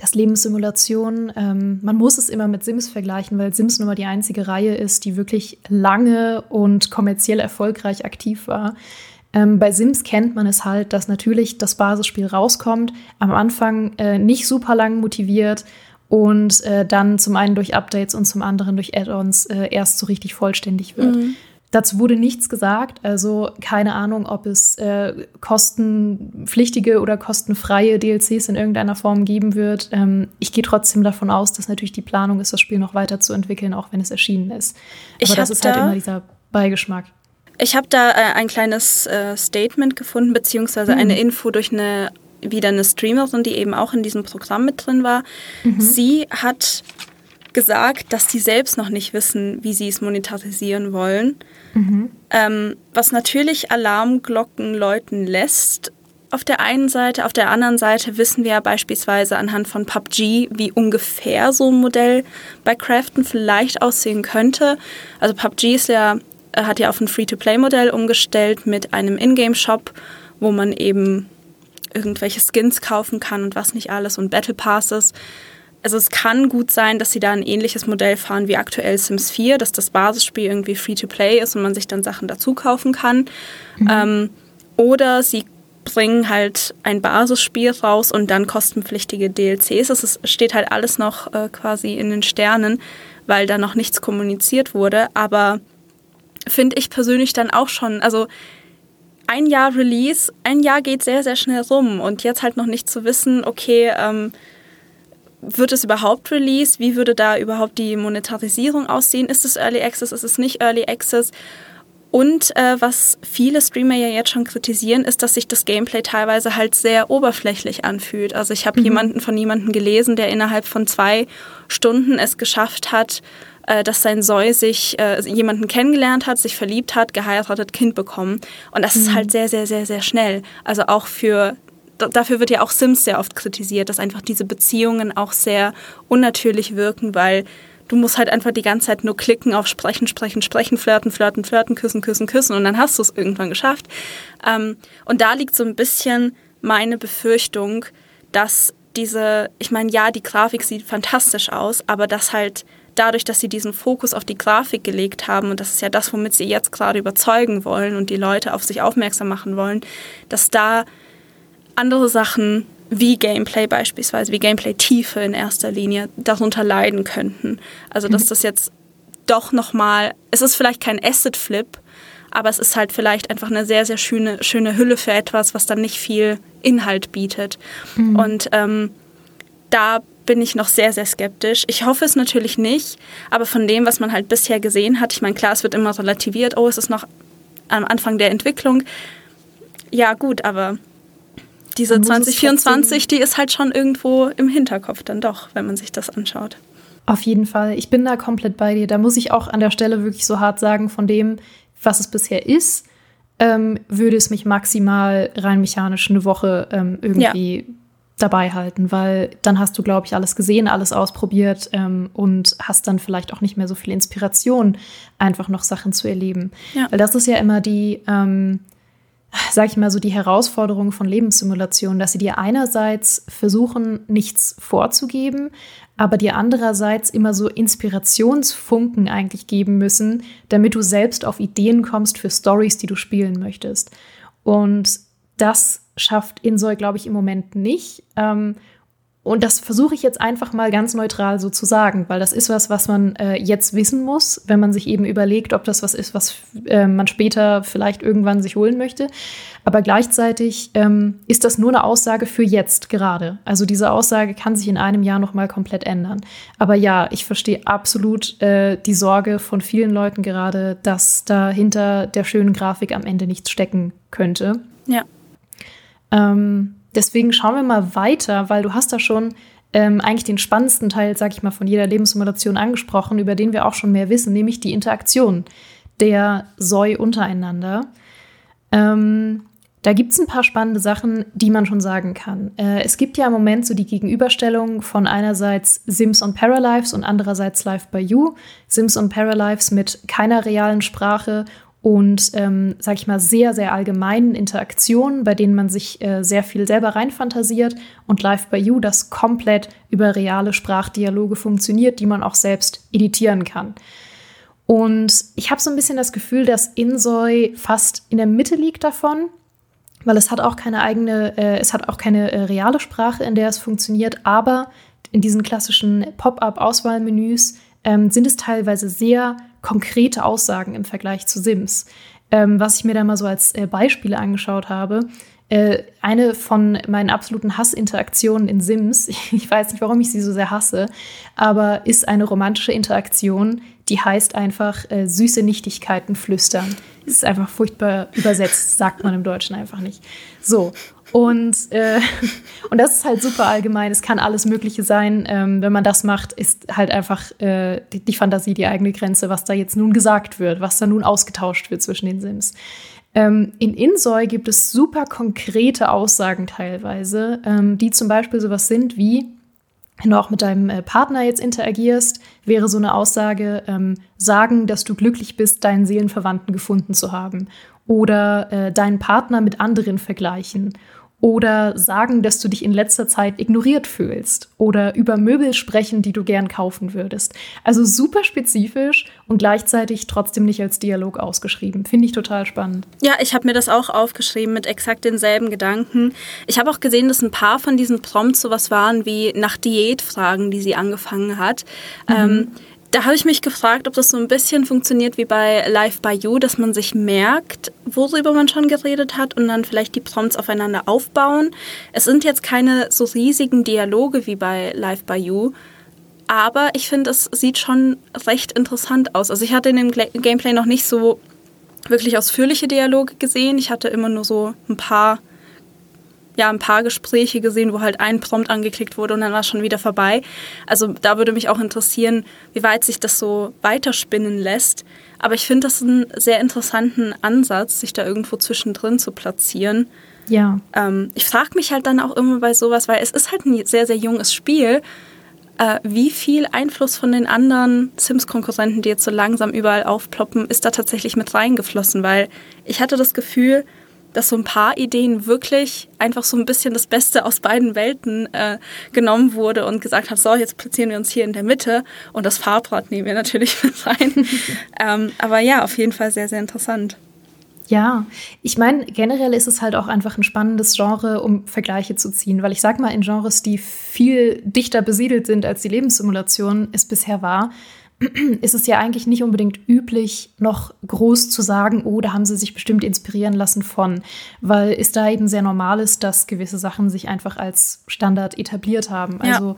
dass Lebenssimulation, ähm, man muss es immer mit Sims vergleichen, weil Sims nun mal die einzige Reihe ist, die wirklich lange und kommerziell erfolgreich aktiv war. Ähm, bei Sims kennt man es halt, dass natürlich das Basisspiel rauskommt, am Anfang äh, nicht super lang motiviert und äh, dann zum einen durch Updates und zum anderen durch Add-ons äh, erst so richtig vollständig wird. Mhm. Dazu wurde nichts gesagt, also keine Ahnung, ob es äh, kostenpflichtige oder kostenfreie DLCs in irgendeiner Form geben wird. Ähm, ich gehe trotzdem davon aus, dass natürlich die Planung ist, das Spiel noch weiter zu entwickeln, auch wenn es erschienen ist. Aber das ist halt da, immer dieser Beigeschmack. Ich habe da äh, ein kleines äh, Statement gefunden, beziehungsweise mhm. eine Info durch eine wieder eine Streamerin, die eben auch in diesem Programm mit drin war. Mhm. Sie hat gesagt, dass sie selbst noch nicht wissen, wie sie es monetarisieren wollen. Mhm. Ähm, was natürlich Alarmglocken läuten lässt. Auf der einen Seite, auf der anderen Seite wissen wir ja beispielsweise anhand von PUBG, wie ungefähr so ein Modell bei Crafton vielleicht aussehen könnte. Also PUBG ist ja, hat ja auf ein Free-to-Play-Modell umgestellt mit einem Ingame-Shop, wo man eben irgendwelche Skins kaufen kann und was nicht alles und Battle Passes. Also es kann gut sein, dass sie da ein ähnliches Modell fahren wie aktuell Sims 4, dass das Basisspiel irgendwie Free-to-Play ist und man sich dann Sachen dazu kaufen kann. Mhm. Ähm, oder sie bringen halt ein Basisspiel raus und dann kostenpflichtige DLCs. Es steht halt alles noch äh, quasi in den Sternen, weil da noch nichts kommuniziert wurde. Aber finde ich persönlich dann auch schon, also ein Jahr Release, ein Jahr geht sehr, sehr schnell rum und jetzt halt noch nicht zu wissen, okay, ähm, wird es überhaupt released? Wie würde da überhaupt die Monetarisierung aussehen? Ist es Early Access? Ist es nicht Early Access? Und äh, was viele Streamer ja jetzt schon kritisieren, ist, dass sich das Gameplay teilweise halt sehr oberflächlich anfühlt. Also ich habe mhm. jemanden von jemandem gelesen, der innerhalb von zwei Stunden es geschafft hat, äh, dass sein Soy sich äh, jemanden kennengelernt hat, sich verliebt hat, geheiratet, Kind bekommen. Und das mhm. ist halt sehr, sehr, sehr, sehr schnell. Also auch für dafür wird ja auch Sims sehr oft kritisiert, dass einfach diese Beziehungen auch sehr unnatürlich wirken, weil du musst halt einfach die ganze Zeit nur klicken auf Sprechen, Sprechen, Sprechen, Flirten, Flirten, Flirten, Küssen, Küssen, Küssen und dann hast du es irgendwann geschafft. Ähm, und da liegt so ein bisschen meine Befürchtung, dass diese, ich meine, ja, die Grafik sieht fantastisch aus, aber dass halt dadurch, dass sie diesen Fokus auf die Grafik gelegt haben, und das ist ja das, womit sie jetzt gerade überzeugen wollen und die Leute auf sich aufmerksam machen wollen, dass da andere Sachen wie Gameplay beispielsweise, wie Gameplay-Tiefe in erster Linie darunter leiden könnten. Also dass mhm. das jetzt doch nochmal, es ist vielleicht kein Asset-Flip, aber es ist halt vielleicht einfach eine sehr, sehr schöne, schöne Hülle für etwas, was dann nicht viel Inhalt bietet. Mhm. Und ähm, da bin ich noch sehr, sehr skeptisch. Ich hoffe es natürlich nicht, aber von dem, was man halt bisher gesehen hat, ich meine, klar, es wird immer relativiert, oh, es ist noch am Anfang der Entwicklung. Ja, gut, aber diese 2024, die ist halt schon irgendwo im Hinterkopf dann doch, wenn man sich das anschaut. Auf jeden Fall. Ich bin da komplett bei dir. Da muss ich auch an der Stelle wirklich so hart sagen, von dem, was es bisher ist, ähm, würde es mich maximal rein mechanisch eine Woche ähm, irgendwie ja. dabei halten, weil dann hast du, glaube ich, alles gesehen, alles ausprobiert ähm, und hast dann vielleicht auch nicht mehr so viel Inspiration, einfach noch Sachen zu erleben. Ja. Weil das ist ja immer die, ähm, sag ich mal so, die Herausforderung von Lebenssimulation, dass sie dir einerseits versuchen, nichts vorzugeben, aber dir andererseits immer so Inspirationsfunken eigentlich geben müssen, damit du selbst auf Ideen kommst für Stories, die du spielen möchtest. Und das schafft Insoy, glaube ich, im Moment nicht. Ähm, und das versuche ich jetzt einfach mal ganz neutral so zu sagen, weil das ist was, was man äh, jetzt wissen muss, wenn man sich eben überlegt, ob das was ist, was äh, man später vielleicht irgendwann sich holen möchte. Aber gleichzeitig ähm, ist das nur eine Aussage für jetzt gerade. Also diese Aussage kann sich in einem Jahr noch mal komplett ändern. Aber ja, ich verstehe absolut äh, die Sorge von vielen Leuten gerade, dass da hinter der schönen Grafik am Ende nichts stecken könnte. Ja. Ähm, deswegen schauen wir mal weiter, weil du hast da schon ähm, eigentlich den spannendsten Teil, sag ich mal, von jeder Lebenssimulation angesprochen, über den wir auch schon mehr wissen, nämlich die Interaktion der Soi untereinander. Ähm, da gibt es ein paar spannende Sachen, die man schon sagen kann. Äh, es gibt ja im Moment so die Gegenüberstellung von einerseits Sims und Paralives und andererseits Live by You. Sims und Paralives mit keiner realen Sprache und, ähm, sag ich mal, sehr, sehr allgemeinen Interaktionen, bei denen man sich äh, sehr viel selber reinfantasiert und Live by You, das komplett über reale Sprachdialoge funktioniert, die man auch selbst editieren kann. Und ich habe so ein bisschen das Gefühl, dass Insoy fast in der Mitte liegt davon, weil es hat auch keine eigene, äh, es hat auch keine äh, reale Sprache, in der es funktioniert, aber in diesen klassischen Pop-up-Auswahlmenüs ähm, sind es teilweise sehr konkrete Aussagen im Vergleich zu Sims. Ähm, was ich mir da mal so als äh, Beispiele angeschaut habe. Äh, eine von meinen absoluten Hassinteraktionen in Sims, ich weiß nicht, warum ich sie so sehr hasse, aber ist eine romantische Interaktion, die heißt einfach äh, süße Nichtigkeiten flüstern. Das ist einfach furchtbar übersetzt, sagt man im Deutschen einfach nicht. So, und, äh, und das ist halt super allgemein. Es kann alles Mögliche sein. Ähm, wenn man das macht, ist halt einfach äh, die, die, Fantasie die eigene Grenze, was da jetzt nun gesagt wird, was da nun ausgetauscht wird zwischen den Sims. Ähm, in Insoy gibt es super konkrete Aussagen teilweise, ähm, die zum Beispiel sowas sind wie, wenn du auch mit deinem äh, Partner jetzt interagierst, wäre so eine Aussage, ähm, sagen, dass du glücklich bist, deinen Seelenverwandten gefunden zu haben. Oder äh, deinen Partner mit anderen vergleichen oder sagen, dass du dich in letzter Zeit ignoriert fühlst oder über Möbel sprechen, die du gern kaufen würdest. Also super spezifisch und gleichzeitig trotzdem nicht als Dialog ausgeschrieben. Finde ich total spannend. Ja, ich habe mir das auch aufgeschrieben mit exakt denselben Gedanken. Ich habe auch gesehen, dass ein paar von diesen Prompts sowas waren wie nach Diätfragen, die sie angefangen hat. Mhm. Ähm, da habe ich mich gefragt, ob das so ein bisschen funktioniert wie bei Live by You, dass man sich merkt, worüber man schon geredet hat und dann vielleicht die Prompts aufeinander aufbauen. Es sind jetzt keine so riesigen Dialoge wie bei Live by You, aber ich finde, es sieht schon recht interessant aus. Also ich hatte in dem Gameplay noch nicht so wirklich ausführliche Dialoge gesehen. Ich hatte immer nur so ein paar ja ein paar Gespräche gesehen, wo halt ein Prompt angeklickt wurde und dann war es schon wieder vorbei. Also da würde mich auch interessieren, wie weit sich das so weiterspinnen lässt. Aber ich finde das einen sehr interessanten Ansatz, sich da irgendwo zwischendrin zu platzieren. Ja. Ähm, ich frage mich halt dann auch immer bei sowas, weil es ist halt ein sehr, sehr junges Spiel. Äh, wie viel Einfluss von den anderen Sims-Konkurrenten, die jetzt so langsam überall aufploppen, ist da tatsächlich mit reingeflossen? Weil ich hatte das Gefühl, dass so ein paar Ideen wirklich einfach so ein bisschen das Beste aus beiden Welten äh, genommen wurde und gesagt hat, so, jetzt platzieren wir uns hier in der Mitte und das Farbrad nehmen wir natürlich mit rein. ähm, aber ja, auf jeden Fall sehr, sehr interessant. Ja, ich meine, generell ist es halt auch einfach ein spannendes Genre, um Vergleiche zu ziehen, weil ich sag mal, in Genres, die viel dichter besiedelt sind, als die Lebenssimulation es bisher war, ist es ja eigentlich nicht unbedingt üblich, noch groß zu sagen, oh, da haben sie sich bestimmt inspirieren lassen von, weil es da eben sehr normal ist, dass gewisse Sachen sich einfach als Standard etabliert haben. Also ja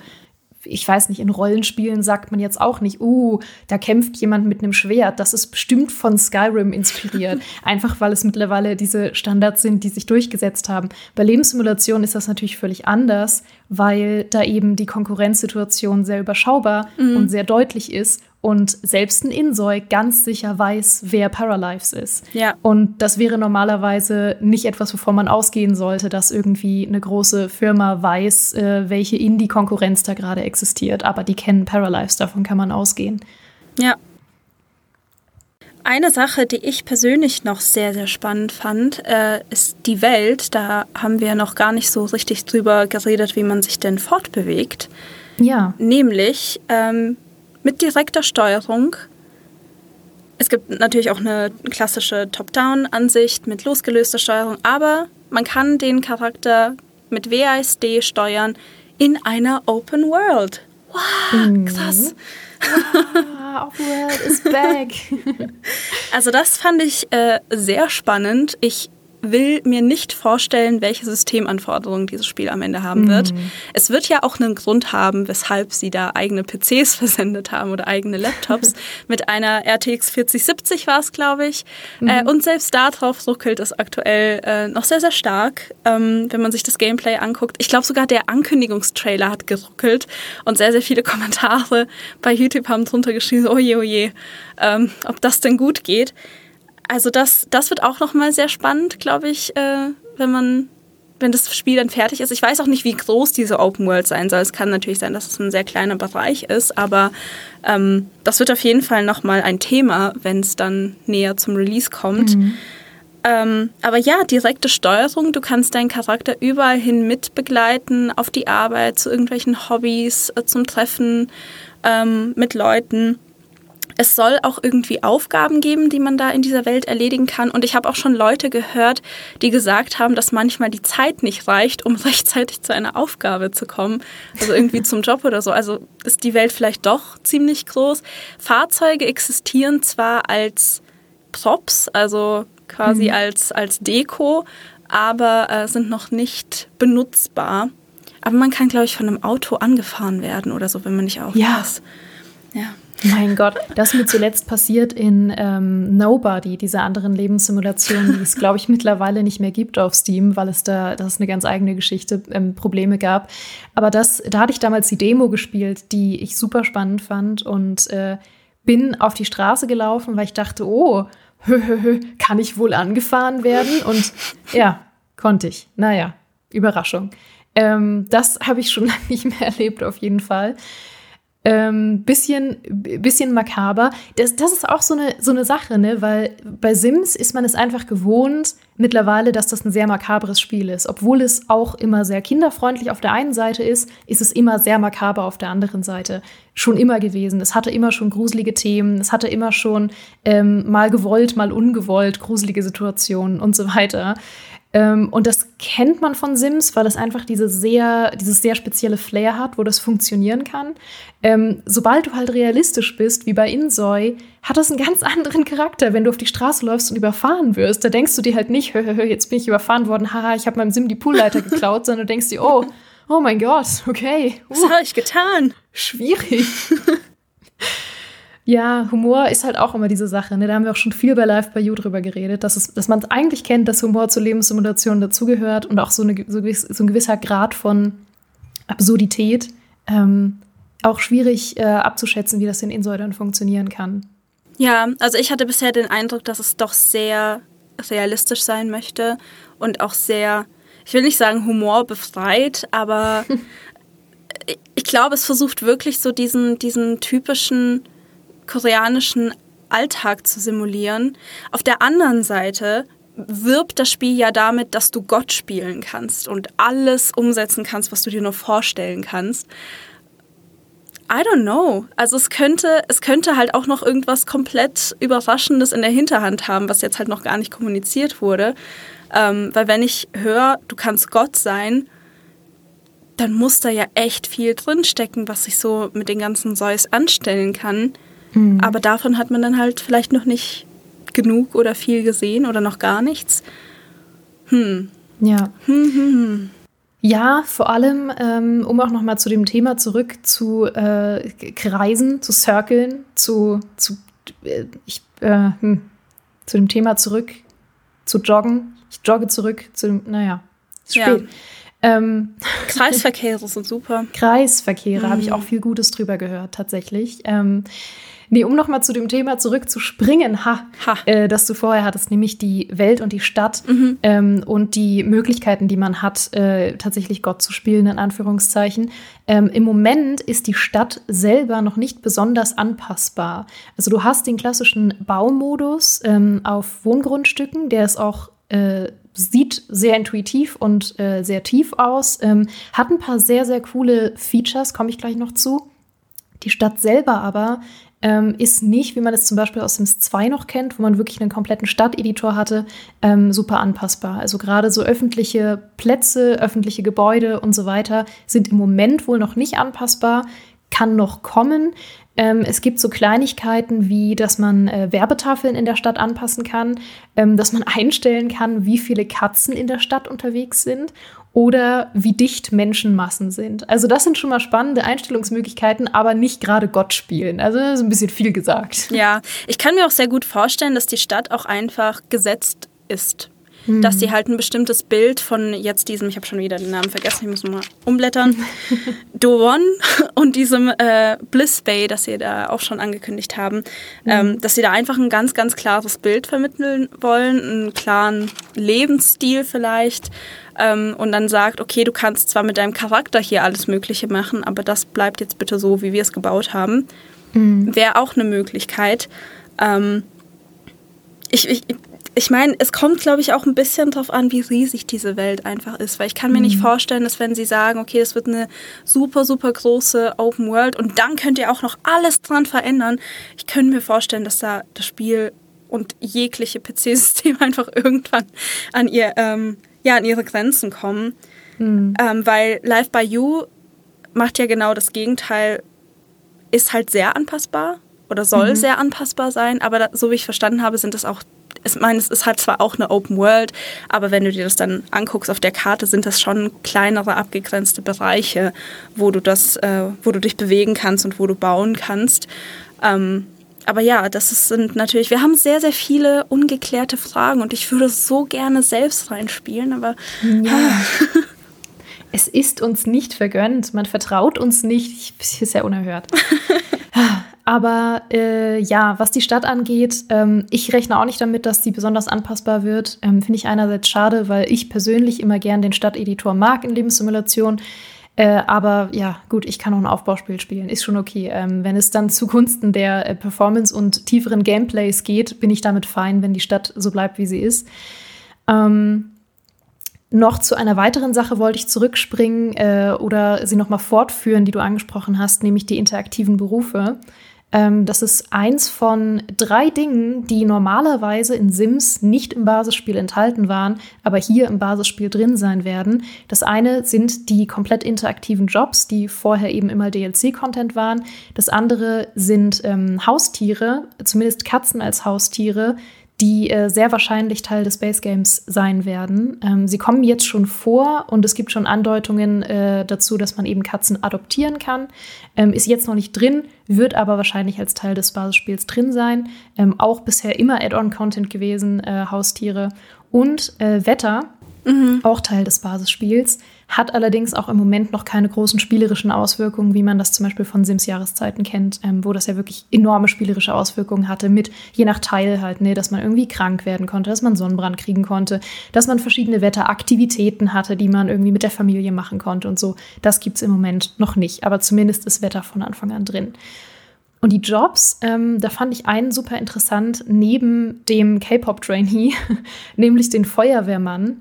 ich weiß nicht, in Rollenspielen sagt man jetzt auch nicht, uh, da kämpft jemand mit einem Schwert. Das ist bestimmt von Skyrim inspiriert. Einfach weil es mittlerweile diese Standards sind, die sich durchgesetzt haben. Bei Lebenssimulationen ist das natürlich völlig anders, weil da eben die Konkurrenzsituation sehr überschaubar mhm. und sehr deutlich ist und selbst ein Insoy ganz sicher weiß, wer Paralives ist. Ja. Und das wäre normalerweise nicht etwas, wovon man ausgehen sollte, dass irgendwie eine große Firma weiß, äh, welche Indie-Konkurrenz da gerade existiert. Aber die kennen Paralives, davon kann man ausgehen. Ja. Eine Sache, die ich persönlich noch sehr, sehr spannend fand, äh, ist die Welt. Da haben wir noch gar nicht so richtig drüber geredet, wie man sich denn fortbewegt. Ja. Nämlich, ähm, mit direkter Steuerung. Es gibt natürlich auch eine klassische Top-Down-Ansicht mit losgelöster Steuerung, aber man kann den Charakter mit WASD steuern in einer Open World. Wow, mhm. krass. Wow, Open World is back. also das fand ich äh, sehr spannend. Ich will mir nicht vorstellen, welche Systemanforderungen dieses Spiel am Ende haben wird. Mhm. Es wird ja auch einen Grund haben, weshalb sie da eigene PCs versendet haben oder eigene Laptops. Mit einer RTX 4070 war es, glaube ich. Mhm. Äh, und selbst darauf ruckelt es aktuell äh, noch sehr, sehr stark, ähm, wenn man sich das Gameplay anguckt. Ich glaube sogar der Ankündigungstrailer hat geruckelt und sehr, sehr viele Kommentare bei YouTube haben drunter geschrieben, oje, oje, ähm, ob das denn gut geht also das, das wird auch nochmal sehr spannend, glaube ich, äh, wenn man, wenn das Spiel dann fertig ist. Ich weiß auch nicht, wie groß diese Open World sein soll. Es kann natürlich sein, dass es ein sehr kleiner Bereich ist, aber ähm, das wird auf jeden Fall nochmal ein Thema, wenn es dann näher zum Release kommt. Mhm. Ähm, aber ja, direkte Steuerung. Du kannst deinen Charakter überall hin mitbegleiten, auf die Arbeit, zu irgendwelchen Hobbys, äh, zum Treffen ähm, mit Leuten. Es soll auch irgendwie Aufgaben geben, die man da in dieser Welt erledigen kann. Und ich habe auch schon Leute gehört, die gesagt haben, dass manchmal die Zeit nicht reicht, um rechtzeitig zu einer Aufgabe zu kommen. Also irgendwie zum Job oder so. Also ist die Welt vielleicht doch ziemlich groß. Fahrzeuge existieren zwar als Props, also quasi mhm. als, als Deko, aber äh, sind noch nicht benutzbar. Aber man kann, glaube ich, von einem Auto angefahren werden oder so, wenn man nicht aufpasst. Ja. ja. Mein Gott, das ist mir zuletzt passiert in ähm, Nobody, dieser anderen Lebenssimulation, die es, glaube ich, mittlerweile nicht mehr gibt auf Steam, weil es da, das ist eine ganz eigene Geschichte, ähm, Probleme gab. Aber das, da hatte ich damals die Demo gespielt, die ich super spannend fand und äh, bin auf die Straße gelaufen, weil ich dachte, oh, hö, hö, hö, kann ich wohl angefahren werden? Und ja, konnte ich. Naja, Überraschung. Ähm, das habe ich schon lange nicht mehr erlebt, auf jeden Fall ähm, bisschen, bisschen makaber. Das, das ist auch so eine, so eine Sache, ne? weil bei Sims ist man es einfach gewohnt mittlerweile, dass das ein sehr makabres Spiel ist. Obwohl es auch immer sehr kinderfreundlich auf der einen Seite ist, ist es immer sehr makaber auf der anderen Seite. Schon immer gewesen. Es hatte immer schon gruselige Themen, es hatte immer schon ähm, mal gewollt, mal ungewollt gruselige Situationen und so weiter. Ähm, und das kennt man von Sims, weil es einfach diese sehr, dieses sehr spezielle Flair hat, wo das funktionieren kann. Ähm, sobald du halt realistisch bist, wie bei Insoy, hat das einen ganz anderen Charakter, wenn du auf die Straße läufst und überfahren wirst. Da denkst du dir halt nicht, hö, hö, hö, jetzt bin ich überfahren worden, haha, ich habe meinem Sim die Poolleiter geklaut, sondern du denkst dir, oh, oh mein Gott, okay. Uh, Was habe ich getan? Schwierig. Ja, Humor ist halt auch immer diese Sache. Ne? Da haben wir auch schon viel bei Live by You drüber geredet, dass, es, dass man eigentlich kennt, dass Humor zur Lebenssimulation dazugehört und auch so, eine, so, so, ein gewisser Grad von Absurdität. Ähm, auch schwierig äh, abzuschätzen, wie das in Insidern funktionieren kann. Ja, also ich hatte bisher den Eindruck, dass es doch sehr realistisch sein möchte und auch sehr, ich will nicht sagen humorbefreit, aber ich glaube, es versucht wirklich so diesen, diesen typischen koreanischen Alltag zu simulieren. Auf der anderen Seite wirbt das Spiel ja damit, dass du Gott spielen kannst und alles umsetzen kannst, was du dir nur vorstellen kannst. I don't know. Also es könnte, es könnte halt auch noch irgendwas komplett Überraschendes in der Hinterhand haben, was jetzt halt noch gar nicht kommuniziert wurde. Ähm, weil wenn ich höre, du kannst Gott sein, dann muss da ja echt viel drinstecken, was ich so mit den ganzen Zeus anstellen kann. Mhm. Aber davon hat man dann halt vielleicht noch nicht genug oder viel gesehen oder noch gar nichts. Hm. Ja. Hm, hm, hm. Ja, vor allem, ähm, um auch noch mal zu dem Thema zurück zu äh, kreisen, zu circlen, zu, zu, äh, ich, äh, hm, zu dem Thema zurück, zu joggen. Ich jogge zurück zu dem, naja, ist spät. Ja. Ähm, Kreisverkehre sind super. Kreisverkehre, mhm. habe ich auch viel Gutes drüber gehört, tatsächlich. Ähm, Nee, um nochmal zu dem Thema zurückzuspringen, ha, ha. Äh, das du vorher hattest, nämlich die Welt und die Stadt mhm. ähm, und die Möglichkeiten, die man hat, äh, tatsächlich Gott zu spielen, in Anführungszeichen. Ähm, Im Moment ist die Stadt selber noch nicht besonders anpassbar. Also du hast den klassischen Baumodus ähm, auf Wohngrundstücken, der ist auch äh, sieht sehr intuitiv und äh, sehr tief aus, ähm, hat ein paar sehr, sehr coole Features, komme ich gleich noch zu. Die Stadt selber aber ähm, ist nicht, wie man es zum Beispiel aus Sims 2 noch kennt, wo man wirklich einen kompletten Stadteditor hatte, ähm, super anpassbar. Also gerade so öffentliche Plätze, öffentliche Gebäude und so weiter sind im Moment wohl noch nicht anpassbar, kann noch kommen. Ähm, es gibt so Kleinigkeiten wie, dass man äh, Werbetafeln in der Stadt anpassen kann, ähm, dass man einstellen kann, wie viele Katzen in der Stadt unterwegs sind oder wie dicht Menschenmassen sind. Also das sind schon mal spannende Einstellungsmöglichkeiten, aber nicht gerade Gott spielen. Also das ist ein bisschen viel gesagt. Ja, ich kann mir auch sehr gut vorstellen, dass die Stadt auch einfach gesetzt ist hm. dass sie halt ein bestimmtes Bild von jetzt diesem, ich habe schon wieder den Namen vergessen, ich muss mal umblättern, Doron und diesem äh, Bliss Bay, das sie da auch schon angekündigt haben, hm. ähm, dass sie da einfach ein ganz, ganz klares Bild vermitteln wollen, einen klaren Lebensstil vielleicht ähm, und dann sagt, okay, du kannst zwar mit deinem Charakter hier alles Mögliche machen, aber das bleibt jetzt bitte so, wie wir es gebaut haben. Hm. Wäre auch eine Möglichkeit. Ähm, ich, ich, ich meine, es kommt, glaube ich, auch ein bisschen darauf an, wie riesig diese Welt einfach ist. Weil ich kann mir mhm. nicht vorstellen, dass wenn sie sagen, okay, es wird eine super, super große Open World und dann könnt ihr auch noch alles dran verändern. Ich könnte mir vorstellen, dass da das Spiel und jegliche PC-Systeme einfach irgendwann an, ihr, ähm, ja, an ihre Grenzen kommen. Mhm. Ähm, weil Live by You macht ja genau das Gegenteil, ist halt sehr anpassbar oder soll mhm. sehr anpassbar sein, aber da, so wie ich verstanden habe, sind das auch ich meine, es ist halt zwar auch eine Open World, aber wenn du dir das dann anguckst auf der Karte, sind das schon kleinere abgegrenzte Bereiche, wo du das, äh, wo du dich bewegen kannst und wo du bauen kannst. Ähm, aber ja, das ist, sind natürlich, wir haben sehr, sehr viele ungeklärte Fragen und ich würde so gerne selbst reinspielen, aber. Ja. es ist uns nicht vergönnt, man vertraut uns nicht. Das ist ja unerhört. Aber äh, ja, was die Stadt angeht, ähm, ich rechne auch nicht damit, dass die besonders anpassbar wird. Ähm, Finde ich einerseits schade, weil ich persönlich immer gern den Stadteditor mag in Lebenssimulation. Äh, aber ja, gut, ich kann auch ein Aufbauspiel spielen, ist schon okay. Ähm, wenn es dann zugunsten der äh, Performance und tieferen Gameplays geht, bin ich damit fein, wenn die Stadt so bleibt, wie sie ist. Ähm, noch zu einer weiteren Sache wollte ich zurückspringen äh, oder sie nochmal fortführen, die du angesprochen hast, nämlich die interaktiven Berufe. Ähm, das ist eins von drei Dingen, die normalerweise in Sims nicht im Basisspiel enthalten waren, aber hier im Basisspiel drin sein werden. Das eine sind die komplett interaktiven Jobs, die vorher eben immer DLC-Content waren. Das andere sind ähm, Haustiere, zumindest Katzen als Haustiere, die äh, sehr wahrscheinlich Teil des Base Games sein werden. Ähm, sie kommen jetzt schon vor und es gibt schon Andeutungen äh, dazu, dass man eben Katzen adoptieren kann. Ähm, ist jetzt noch nicht drin, wird aber wahrscheinlich als Teil des Basisspiels drin sein. Ähm, auch bisher immer Add-on-Content gewesen, äh, Haustiere und äh, Wetter Mhm. Auch Teil des Basisspiels, hat allerdings auch im Moment noch keine großen spielerischen Auswirkungen, wie man das zum Beispiel von Sims Jahreszeiten kennt, ähm, wo das ja wirklich enorme spielerische Auswirkungen hatte, mit je nach Teil halt, ne, dass man irgendwie krank werden konnte, dass man Sonnenbrand kriegen konnte, dass man verschiedene Wetteraktivitäten hatte, die man irgendwie mit der Familie machen konnte und so. Das gibt es im Moment noch nicht, aber zumindest ist Wetter von Anfang an drin. Und die Jobs, ähm, da fand ich einen super interessant, neben dem K-Pop-Trainee, nämlich den Feuerwehrmann,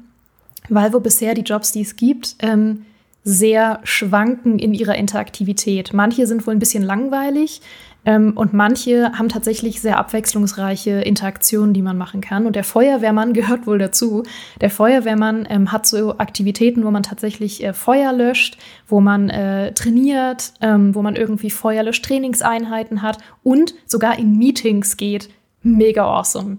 weil wo bisher die Jobs, die es gibt, ähm, sehr schwanken in ihrer Interaktivität. Manche sind wohl ein bisschen langweilig, ähm, und manche haben tatsächlich sehr abwechslungsreiche Interaktionen, die man machen kann. Und der Feuerwehrmann gehört wohl dazu. Der Feuerwehrmann ähm, hat so Aktivitäten, wo man tatsächlich äh, Feuer löscht, wo man äh, trainiert, ähm, wo man irgendwie Feuerlösch-Trainingseinheiten hat und sogar in Meetings geht. Mega awesome.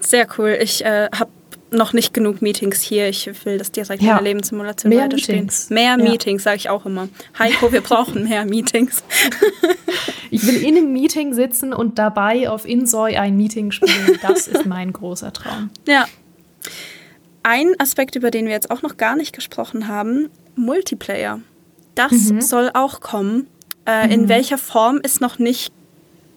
Sehr cool. Ich äh, habe noch nicht genug Meetings hier. Ich will das direkt ja. in der Lebenssimulation mehr weiterspielen. Meetings. Mehr ja. Meetings, sage ich auch immer. Heiko, wir brauchen mehr Meetings. ich will in einem Meeting sitzen und dabei auf Insoy ein Meeting spielen. Das ist mein großer Traum. Ja. Ein Aspekt, über den wir jetzt auch noch gar nicht gesprochen haben, Multiplayer. Das mhm. soll auch kommen. Äh, mhm. In welcher Form ist noch nicht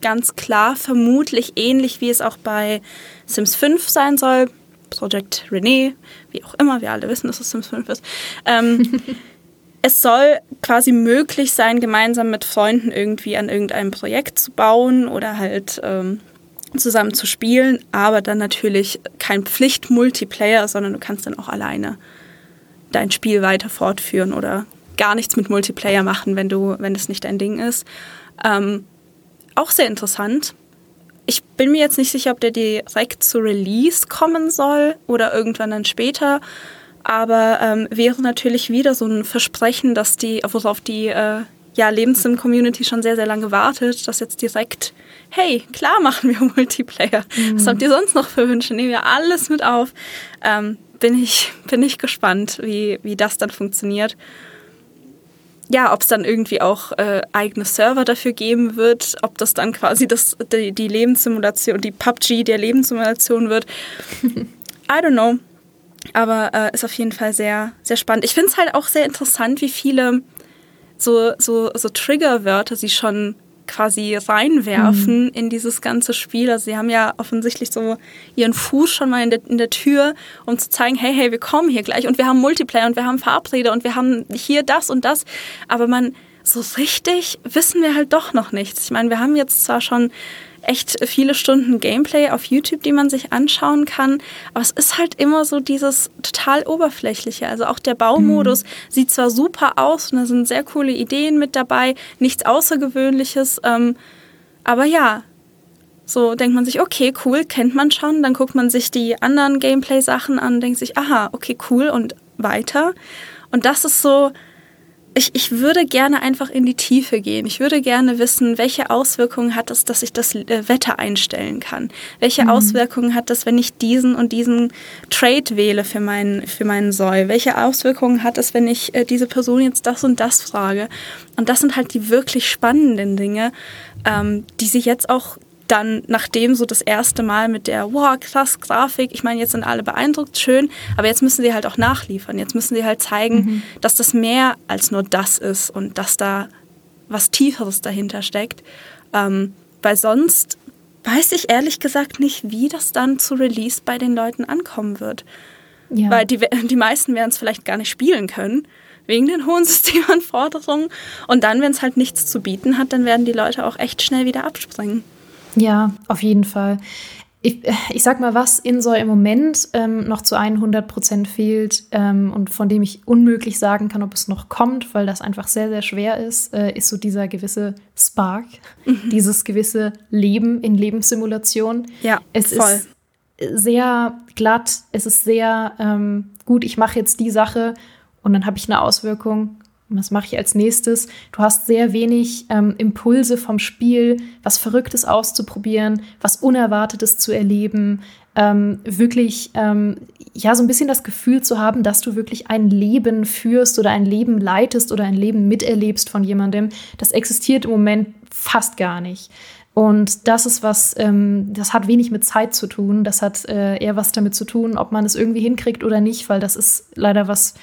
ganz klar. Vermutlich ähnlich wie es auch bei Sims 5 sein soll Project René, wie auch immer, wir alle wissen, dass es Sims 5 ist. Ähm, es soll quasi möglich sein, gemeinsam mit Freunden irgendwie an irgendeinem Projekt zu bauen oder halt ähm, zusammen zu spielen, aber dann natürlich kein Pflicht-Multiplayer, sondern du kannst dann auch alleine dein Spiel weiter fortführen oder gar nichts mit Multiplayer machen, wenn du, wenn es nicht dein Ding ist. Ähm, auch sehr interessant ich bin mir jetzt nicht sicher, ob der direkt zu Release kommen soll oder irgendwann dann später. Aber ähm, wäre natürlich wieder so ein Versprechen, dass die, worauf die äh, ja, Lebenssim-Community schon sehr, sehr lange wartet, dass jetzt direkt, hey, klar machen wir Multiplayer. Mhm. Was habt ihr sonst noch für Wünsche? Nehmen wir alles mit auf. Ähm, bin, ich, bin ich gespannt, wie, wie das dann funktioniert ja, ob es dann irgendwie auch äh, eigene Server dafür geben wird, ob das dann quasi das, die, die Lebenssimulation, die PUBG der Lebenssimulation wird. I don't know. Aber äh, ist auf jeden Fall sehr, sehr spannend. Ich finde es halt auch sehr interessant, wie viele so, so, so Triggerwörter sie schon quasi reinwerfen mhm. in dieses ganze Spiel. Also sie haben ja offensichtlich so ihren Fuß schon mal in der, in der Tür, um zu zeigen, hey, hey, wir kommen hier gleich und wir haben Multiplayer und wir haben Fahrräder und wir haben hier das und das. Aber man, so richtig wissen wir halt doch noch nichts. Ich meine, wir haben jetzt zwar schon echt viele Stunden Gameplay auf YouTube, die man sich anschauen kann. Aber es ist halt immer so dieses total oberflächliche. Also auch der Baumodus mhm. sieht zwar super aus und da sind sehr coole Ideen mit dabei, nichts Außergewöhnliches. Ähm, aber ja, so denkt man sich, okay, cool, kennt man schon. Dann guckt man sich die anderen Gameplay-Sachen an, denkt sich, aha, okay, cool und weiter. Und das ist so, ich, ich würde gerne einfach in die Tiefe gehen. Ich würde gerne wissen, welche Auswirkungen hat es, dass ich das äh, Wetter einstellen kann? Welche mhm. Auswirkungen hat es, wenn ich diesen und diesen Trade wähle für meinen, für meinen Soll? Welche Auswirkungen hat es, wenn ich äh, diese Person jetzt das und das frage? Und das sind halt die wirklich spannenden Dinge, ähm, die sich jetzt auch dann, nachdem so das erste Mal mit der, wow, krass, Grafik, ich meine, jetzt sind alle beeindruckt, schön, aber jetzt müssen sie halt auch nachliefern. Jetzt müssen sie halt zeigen, mhm. dass das mehr als nur das ist und dass da was Tieferes dahinter steckt. Ähm, weil sonst weiß ich ehrlich gesagt nicht, wie das dann zu Release bei den Leuten ankommen wird. Ja. Weil die, die meisten werden es vielleicht gar nicht spielen können, wegen den hohen Systemanforderungen. Und dann, wenn es halt nichts zu bieten hat, dann werden die Leute auch echt schnell wieder abspringen. Ja, auf jeden Fall. Ich, ich sag mal, was in so im Moment ähm, noch zu 100 Prozent fehlt ähm, und von dem ich unmöglich sagen kann, ob es noch kommt, weil das einfach sehr, sehr schwer ist, äh, ist so dieser gewisse Spark, mhm. dieses gewisse Leben in Lebenssimulation. Ja, es voll. ist sehr glatt, es ist sehr ähm, gut, ich mache jetzt die Sache und dann habe ich eine Auswirkung was mache ich als nächstes? Du hast sehr wenig ähm, Impulse vom Spiel, was Verrücktes auszuprobieren, was Unerwartetes zu erleben, ähm, wirklich ähm, ja so ein bisschen das Gefühl zu haben, dass du wirklich ein Leben führst oder ein Leben leitest oder ein Leben miterlebst von jemandem. Das existiert im Moment fast gar nicht. Und das ist was, ähm, das hat wenig mit Zeit zu tun. Das hat äh, eher was damit zu tun, ob man es irgendwie hinkriegt oder nicht, weil das ist leider was,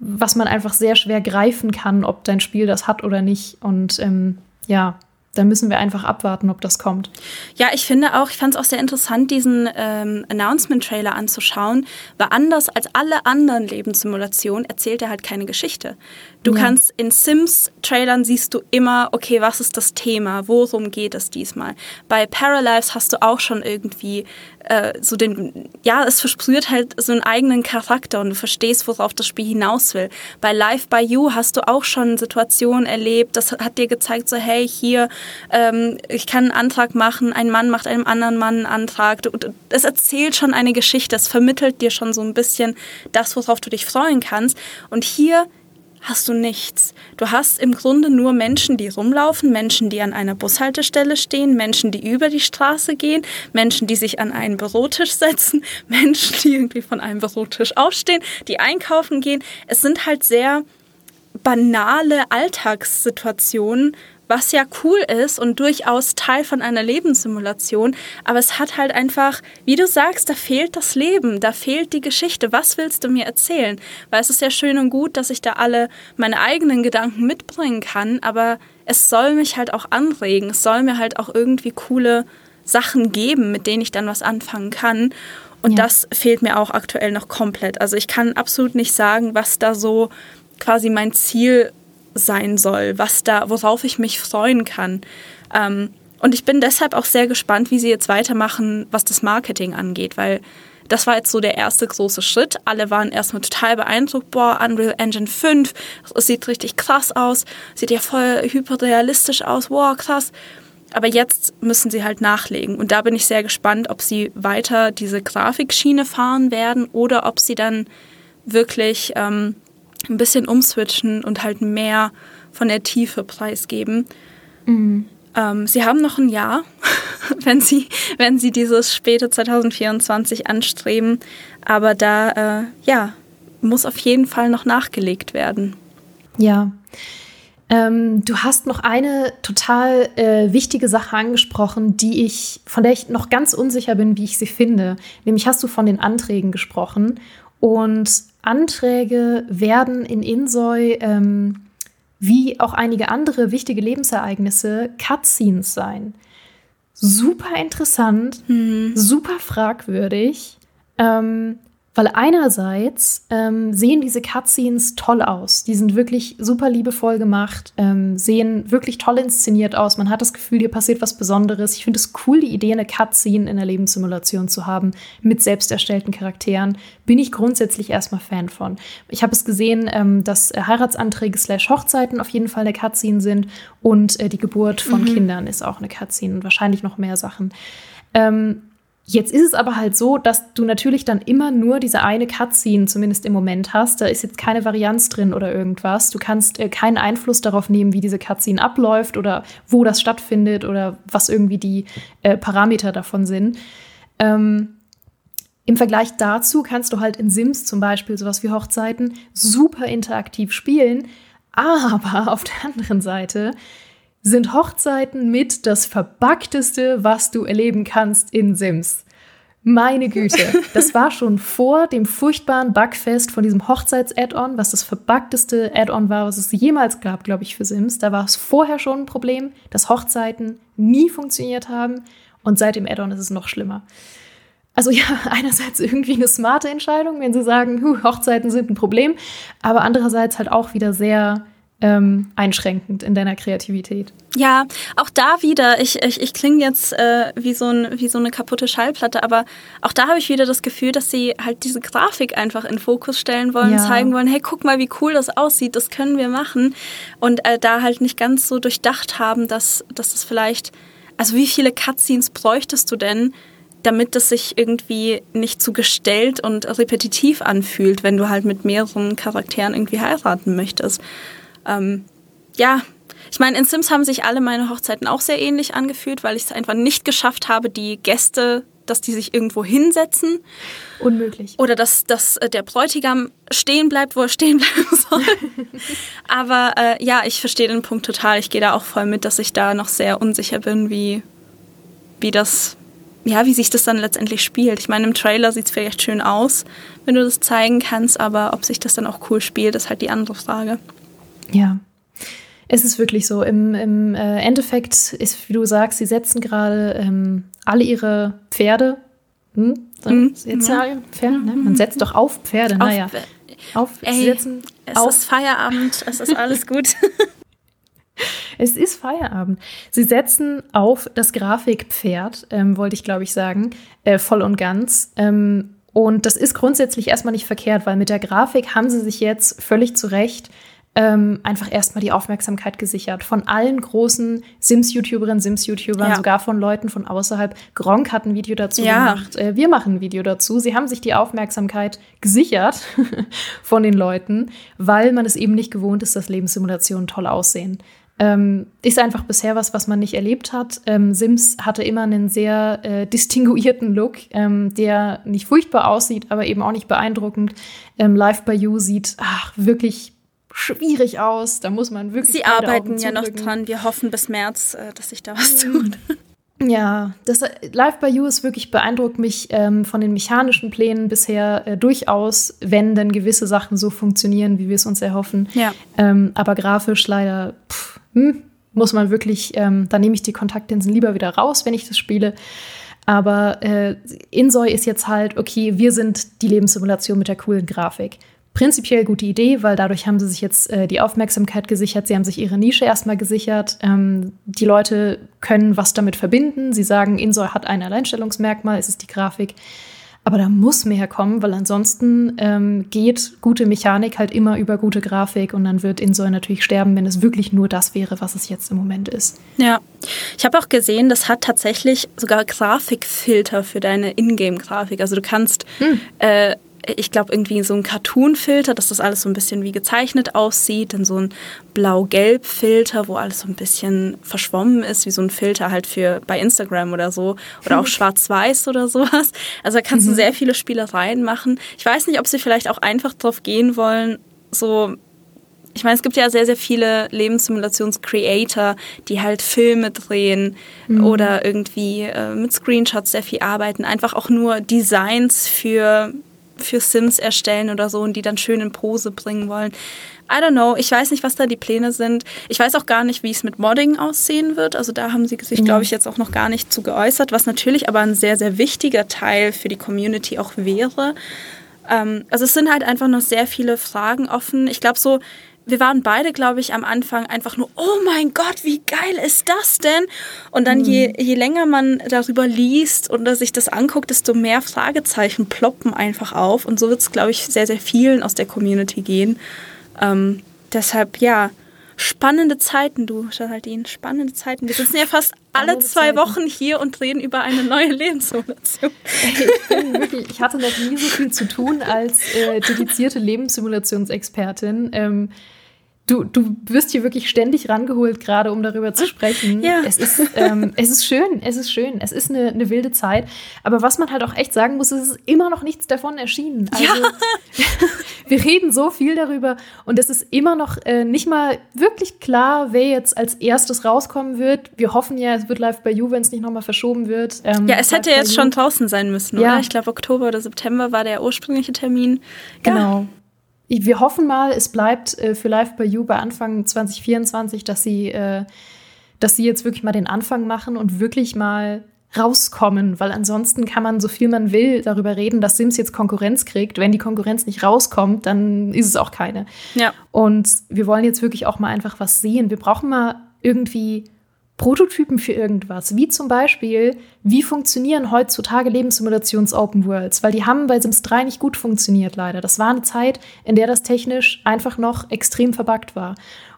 was man einfach sehr schwer greifen kann, ob dein Spiel das hat oder nicht. Und ähm, ja, dann müssen wir einfach abwarten, ob das kommt. Ja, ich finde auch, ich fand es auch sehr interessant, diesen ähm, Announcement-Trailer anzuschauen, weil anders als alle anderen Lebenssimulationen erzählt er halt keine Geschichte. Du ja. kannst in Sims-Trailern siehst du immer, okay, was ist das Thema, worum geht es diesmal. Bei Paralives hast du auch schon irgendwie äh, so den, ja, es versprüht halt so einen eigenen Charakter und du verstehst, worauf das Spiel hinaus will. Bei Live by You hast du auch schon Situationen erlebt, das hat dir gezeigt, so hey, hier, ähm, ich kann einen Antrag machen, ein Mann macht einem anderen Mann einen Antrag. Es erzählt schon eine Geschichte, es vermittelt dir schon so ein bisschen das, worauf du dich freuen kannst. Und hier hast du nichts. Du hast im Grunde nur Menschen, die rumlaufen, Menschen, die an einer Bushaltestelle stehen, Menschen, die über die Straße gehen, Menschen, die sich an einen Bürotisch setzen, Menschen, die irgendwie von einem Bürotisch aufstehen, die einkaufen gehen. Es sind halt sehr banale Alltagssituationen, was ja cool ist und durchaus Teil von einer Lebenssimulation, aber es hat halt einfach, wie du sagst, da fehlt das Leben, da fehlt die Geschichte. Was willst du mir erzählen? Weil es ist ja schön und gut, dass ich da alle meine eigenen Gedanken mitbringen kann, aber es soll mich halt auch anregen, es soll mir halt auch irgendwie coole Sachen geben, mit denen ich dann was anfangen kann. Und ja. das fehlt mir auch aktuell noch komplett. Also ich kann absolut nicht sagen, was da so quasi mein Ziel sein soll, was da, worauf ich mich freuen kann. Ähm, und ich bin deshalb auch sehr gespannt, wie sie jetzt weitermachen, was das Marketing angeht, weil das war jetzt so der erste große Schritt. Alle waren erstmal total beeindruckt. Boah, Unreal Engine 5, es sieht richtig krass aus, sieht ja voll hyperrealistisch aus. Wow, krass. Aber jetzt müssen sie halt nachlegen. Und da bin ich sehr gespannt, ob sie weiter diese Grafikschiene fahren werden oder ob sie dann wirklich ähm, ein bisschen umswitchen und halt mehr von der Tiefe preisgeben. Mhm. Ähm, sie haben noch ein Jahr, wenn sie, wenn sie dieses späte 2024 anstreben. Aber da, äh, ja, muss auf jeden Fall noch nachgelegt werden. Ja. Ähm, du hast noch eine total äh, wichtige Sache angesprochen, die ich, von der ich noch ganz unsicher bin, wie ich sie finde. Nämlich hast du von den Anträgen gesprochen. Und Anträge werden in Insoi, ähm, wie auch einige andere wichtige Lebensereignisse, Cutscenes sein. Super interessant, mhm. super fragwürdig. Ähm, weil einerseits ähm, sehen diese Cutscenes toll aus. Die sind wirklich super liebevoll gemacht, ähm, sehen wirklich toll inszeniert aus. Man hat das Gefühl, hier passiert was Besonderes. Ich finde es cool, die Idee, eine Cutscene in der Lebenssimulation zu haben mit selbst erstellten Charakteren. Bin ich grundsätzlich erstmal Fan von. Ich habe es gesehen, ähm, dass äh, Heiratsanträge slash Hochzeiten auf jeden Fall eine Cutscene sind und äh, die Geburt von mhm. Kindern ist auch eine Cutscene und wahrscheinlich noch mehr Sachen. Ähm, Jetzt ist es aber halt so, dass du natürlich dann immer nur diese eine Cutscene zumindest im Moment hast. Da ist jetzt keine Varianz drin oder irgendwas. Du kannst äh, keinen Einfluss darauf nehmen, wie diese Cutscene abläuft oder wo das stattfindet oder was irgendwie die äh, Parameter davon sind. Ähm, Im Vergleich dazu kannst du halt in Sims zum Beispiel sowas wie Hochzeiten super interaktiv spielen. Aber auf der anderen Seite sind Hochzeiten mit das Verbugteste, was du erleben kannst in Sims. Meine Güte, das war schon vor dem furchtbaren Bugfest von diesem Hochzeits-Add-on, was das verbugteste Add-on war, was es jemals gab, glaube ich, für Sims. Da war es vorher schon ein Problem, dass Hochzeiten nie funktioniert haben und seit dem Add-on ist es noch schlimmer. Also ja, einerseits irgendwie eine smarte Entscheidung, wenn sie sagen, Hochzeiten sind ein Problem, aber andererseits halt auch wieder sehr ähm, einschränkend in deiner Kreativität. Ja, auch da wieder, ich, ich, ich klinge jetzt äh, wie, so ein, wie so eine kaputte Schallplatte, aber auch da habe ich wieder das Gefühl, dass sie halt diese Grafik einfach in Fokus stellen wollen, ja. zeigen wollen, hey, guck mal, wie cool das aussieht, das können wir machen. Und äh, da halt nicht ganz so durchdacht haben, dass, dass das vielleicht, also wie viele Cutscenes bräuchtest du denn, damit das sich irgendwie nicht zu gestellt und repetitiv anfühlt, wenn du halt mit mehreren Charakteren irgendwie heiraten möchtest. Ähm, ja, ich meine, in Sims haben sich alle meine Hochzeiten auch sehr ähnlich angefühlt, weil ich es einfach nicht geschafft habe, die Gäste, dass die sich irgendwo hinsetzen. Unmöglich. Oder dass, dass äh, der Bräutigam stehen bleibt, wo er stehen bleiben soll. Aber äh, ja, ich verstehe den Punkt total. Ich gehe da auch voll mit, dass ich da noch sehr unsicher bin, wie, wie das, ja, wie sich das dann letztendlich spielt. Ich meine, im Trailer sieht es vielleicht schön aus, wenn du das zeigen kannst, aber ob sich das dann auch cool spielt, ist halt die andere Frage. Ja. Es ist wirklich so. Im, im äh, Endeffekt ist, wie du sagst, sie setzen gerade ähm, alle ihre Pferde. Hm? Mhm. Jetzt ja. Pferde, ne? Man setzt doch auf Pferde, naja. Auf, Ey, sie setzen es auf. ist Feierabend, es ist alles gut. es ist Feierabend. Sie setzen auf das Grafikpferd, ähm, wollte ich glaube ich sagen, äh, voll und ganz. Ähm, und das ist grundsätzlich erstmal nicht verkehrt, weil mit der Grafik haben sie sich jetzt völlig zu Recht ähm, einfach erstmal die Aufmerksamkeit gesichert. Von allen großen Sims-YouTuberinnen, Sims-YouTubern, ja. sogar von Leuten von außerhalb. Gronk hat ein Video dazu ja. gemacht. Äh, wir machen ein Video dazu. Sie haben sich die Aufmerksamkeit gesichert von den Leuten, weil man es eben nicht gewohnt ist, dass Lebenssimulationen toll aussehen. Ähm, ist einfach bisher was, was man nicht erlebt hat. Ähm, Sims hatte immer einen sehr äh, distinguierten Look, ähm, der nicht furchtbar aussieht, aber eben auch nicht beeindruckend. Ähm, Live by You sieht ach, wirklich schwierig aus. Da muss man wirklich. Sie arbeiten ja noch dran. Wir hoffen bis März, äh, dass sich da was tut. Ja, das äh, Live by You ist wirklich beeindruckt mich ähm, von den mechanischen Plänen bisher äh, durchaus, wenn denn gewisse Sachen so funktionieren, wie wir es uns erhoffen. Ja. Ähm, aber grafisch leider pff, hm, muss man wirklich, ähm, da nehme ich die Kontaktlinsen lieber wieder raus, wenn ich das spiele. Aber äh, Insoy ist jetzt halt, okay, wir sind die Lebenssimulation mit der coolen Grafik prinzipiell gute Idee, weil dadurch haben sie sich jetzt äh, die Aufmerksamkeit gesichert, sie haben sich ihre Nische erstmal gesichert. Ähm, die Leute können was damit verbinden. Sie sagen, Insol hat ein Alleinstellungsmerkmal, es ist die Grafik. Aber da muss mehr kommen, weil ansonsten ähm, geht gute Mechanik halt immer über gute Grafik und dann wird Insol natürlich sterben, wenn es wirklich nur das wäre, was es jetzt im Moment ist. Ja, ich habe auch gesehen, das hat tatsächlich sogar Grafikfilter für deine Ingame-Grafik. Also du kannst hm. äh, ich glaube, irgendwie so ein Cartoon-Filter, dass das alles so ein bisschen wie gezeichnet aussieht, dann so ein Blau-Gelb-Filter, wo alles so ein bisschen verschwommen ist, wie so ein Filter halt für bei Instagram oder so, oder auch Schwarz-Weiß oder sowas. Also da kannst mhm. du sehr viele Spielereien machen. Ich weiß nicht, ob sie vielleicht auch einfach drauf gehen wollen, so ich meine, es gibt ja sehr, sehr viele Lebenssimulations-Creator, die halt Filme drehen mhm. oder irgendwie äh, mit Screenshots sehr viel arbeiten. Einfach auch nur Designs für für Sims erstellen oder so und die dann schön in Pose bringen wollen. I don't know. Ich weiß nicht, was da die Pläne sind. Ich weiß auch gar nicht, wie es mit Modding aussehen wird. Also da haben sie sich, glaube ich, jetzt auch noch gar nicht zu geäußert, was natürlich aber ein sehr, sehr wichtiger Teil für die Community auch wäre. Ähm, also es sind halt einfach noch sehr viele Fragen offen. Ich glaube so, wir waren beide, glaube ich, am Anfang einfach nur, oh mein Gott, wie geil ist das denn? Und dann, mhm. je, je länger man darüber liest oder sich das anguckt, desto mehr Fragezeichen ploppen einfach auf. Und so wird es, glaube ich, sehr, sehr vielen aus der Community gehen. Ähm, deshalb, ja, spannende Zeiten, du, Geraldine, spannende Zeiten. Wir sitzen ja fast alle zwei Zeiten. Wochen hier und reden über eine neue Lebenssimulation. Ich, wirklich, ich hatte noch nie so viel zu tun als äh, dedizierte Lebenssimulationsexpertin. Ähm, Du, du wirst hier wirklich ständig rangeholt, gerade um darüber zu sprechen. Ja. Es, ist, ähm, es ist schön, es ist schön, es ist eine, eine, wilde Zeit. Aber was man halt auch echt sagen muss, es ist immer noch nichts davon erschienen. Also, ja. wir reden so viel darüber und es ist immer noch äh, nicht mal wirklich klar, wer jetzt als erstes rauskommen wird. Wir hoffen ja, es wird live bei You, wenn es nicht nochmal verschoben wird. Ähm, ja, es hätte jetzt schon draußen sein müssen, ja. oder? Ich glaube, Oktober oder September war der ursprüngliche Termin. Genau wir hoffen mal, es bleibt äh, für Live by You bei Anfang 2024, dass sie, äh, dass sie jetzt wirklich mal den Anfang machen und wirklich mal rauskommen, weil ansonsten kann man so viel man will darüber reden, dass Sims jetzt Konkurrenz kriegt. Wenn die Konkurrenz nicht rauskommt, dann ist es auch keine. Ja. Und wir wollen jetzt wirklich auch mal einfach was sehen. Wir brauchen mal irgendwie Prototypen für irgendwas, wie zum Beispiel, wie funktionieren heutzutage Lebenssimulations-Open Worlds, weil die haben bei Sims 3 nicht gut funktioniert, leider. Das war eine Zeit, in der das technisch einfach noch extrem verbuggt war.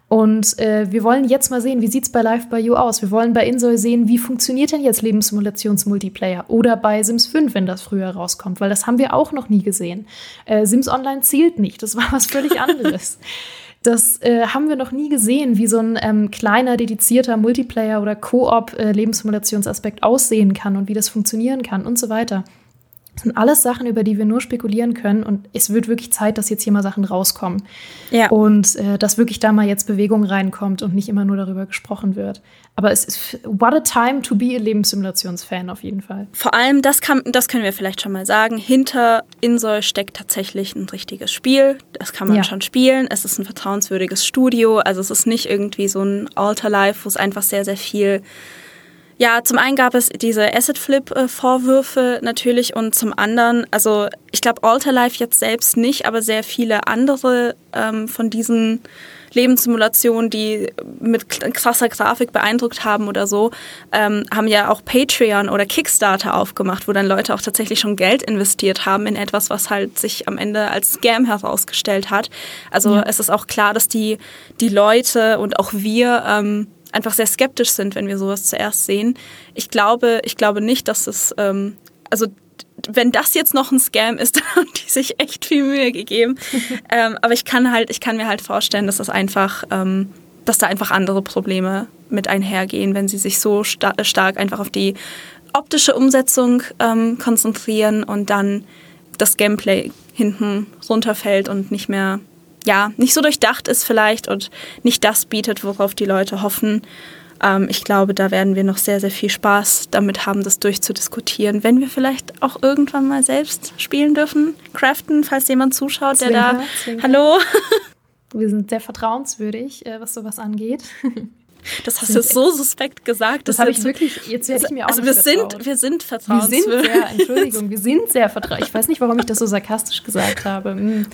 Und äh, wir wollen jetzt mal sehen, wie sieht es bei Live by You aus? Wir wollen bei Insol sehen, wie funktioniert denn jetzt Lebenssimulations-Multiplayer? Oder bei Sims 5, wenn das früher rauskommt, weil das haben wir auch noch nie gesehen. Äh, Sims Online zählt nicht, das war was völlig anderes. Das äh, haben wir noch nie gesehen, wie so ein ähm, kleiner, dedizierter Multiplayer- oder Koop-Lebenssimulationsaspekt äh, aussehen kann und wie das funktionieren kann und so weiter. Das sind alles Sachen, über die wir nur spekulieren können und es wird wirklich Zeit, dass jetzt hier mal Sachen rauskommen. Ja. Und äh, dass wirklich da mal jetzt Bewegung reinkommt und nicht immer nur darüber gesprochen wird. Aber es ist what a time to be a Lebenssimulationsfan auf jeden Fall. Vor allem, das, kann, das können wir vielleicht schon mal sagen, hinter Insol steckt tatsächlich ein richtiges Spiel. Das kann man ja. schon spielen. Es ist ein vertrauenswürdiges Studio. Also es ist nicht irgendwie so ein Alter Life, wo es einfach sehr, sehr viel ja, zum einen gab es diese Asset-Flip-Vorwürfe natürlich und zum anderen, also ich glaube Alterlife jetzt selbst nicht, aber sehr viele andere ähm, von diesen Lebenssimulationen, die mit krasser Grafik beeindruckt haben oder so, ähm, haben ja auch Patreon oder Kickstarter aufgemacht, wo dann Leute auch tatsächlich schon Geld investiert haben in etwas, was halt sich am Ende als Scam herausgestellt hat. Also ja. es ist auch klar, dass die, die Leute und auch wir ähm, einfach sehr skeptisch sind, wenn wir sowas zuerst sehen. Ich glaube, ich glaube nicht, dass es, ähm, also wenn das jetzt noch ein Scam ist, dann haben die sich echt viel Mühe gegeben. ähm, aber ich kann halt, ich kann mir halt vorstellen, dass das einfach, ähm, dass da einfach andere Probleme mit einhergehen, wenn sie sich so sta stark einfach auf die optische Umsetzung ähm, konzentrieren und dann das Gameplay hinten runterfällt und nicht mehr ja, nicht so durchdacht ist vielleicht und nicht das bietet, worauf die Leute hoffen. Ähm, ich glaube, da werden wir noch sehr, sehr viel Spaß damit haben, das durchzudiskutieren. Wenn wir vielleicht auch irgendwann mal selbst spielen dürfen, craften, falls jemand zuschaut, der zwinker, da. Zwinker. Hallo! Wir sind sehr vertrauenswürdig, äh, was sowas angeht. Das hast du so suspekt gesagt. Das, das habe ich wirklich, jetzt werde ich mir auch also wir sind, wir sind vertrauenswürdig. Wir sind sehr, Entschuldigung, wir sind sehr vertrauenswürdig. Ich weiß nicht, warum ich das so sarkastisch gesagt habe.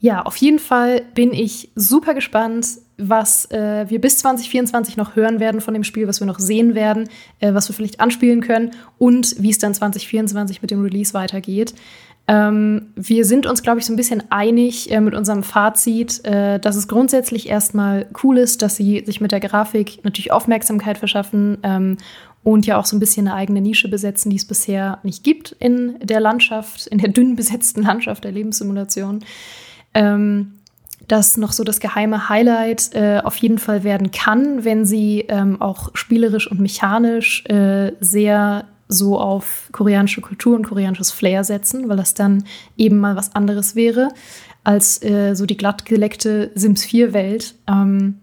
Ja, auf jeden Fall bin ich super gespannt, was äh, wir bis 2024 noch hören werden von dem Spiel, was wir noch sehen werden, äh, was wir vielleicht anspielen können und wie es dann 2024 mit dem Release weitergeht. Ähm, wir sind uns, glaube ich, so ein bisschen einig äh, mit unserem Fazit, äh, dass es grundsätzlich erstmal cool ist, dass sie sich mit der Grafik natürlich Aufmerksamkeit verschaffen ähm, und ja auch so ein bisschen eine eigene Nische besetzen, die es bisher nicht gibt in der Landschaft, in der dünn besetzten Landschaft der Lebenssimulation ähm, das noch so das geheime Highlight äh, auf jeden Fall werden kann, wenn sie ähm, auch spielerisch und mechanisch äh, sehr so auf koreanische Kultur und koreanisches Flair setzen, weil das dann eben mal was anderes wäre als äh, so die glattgeleckte Sims 4-Welt. Ähm,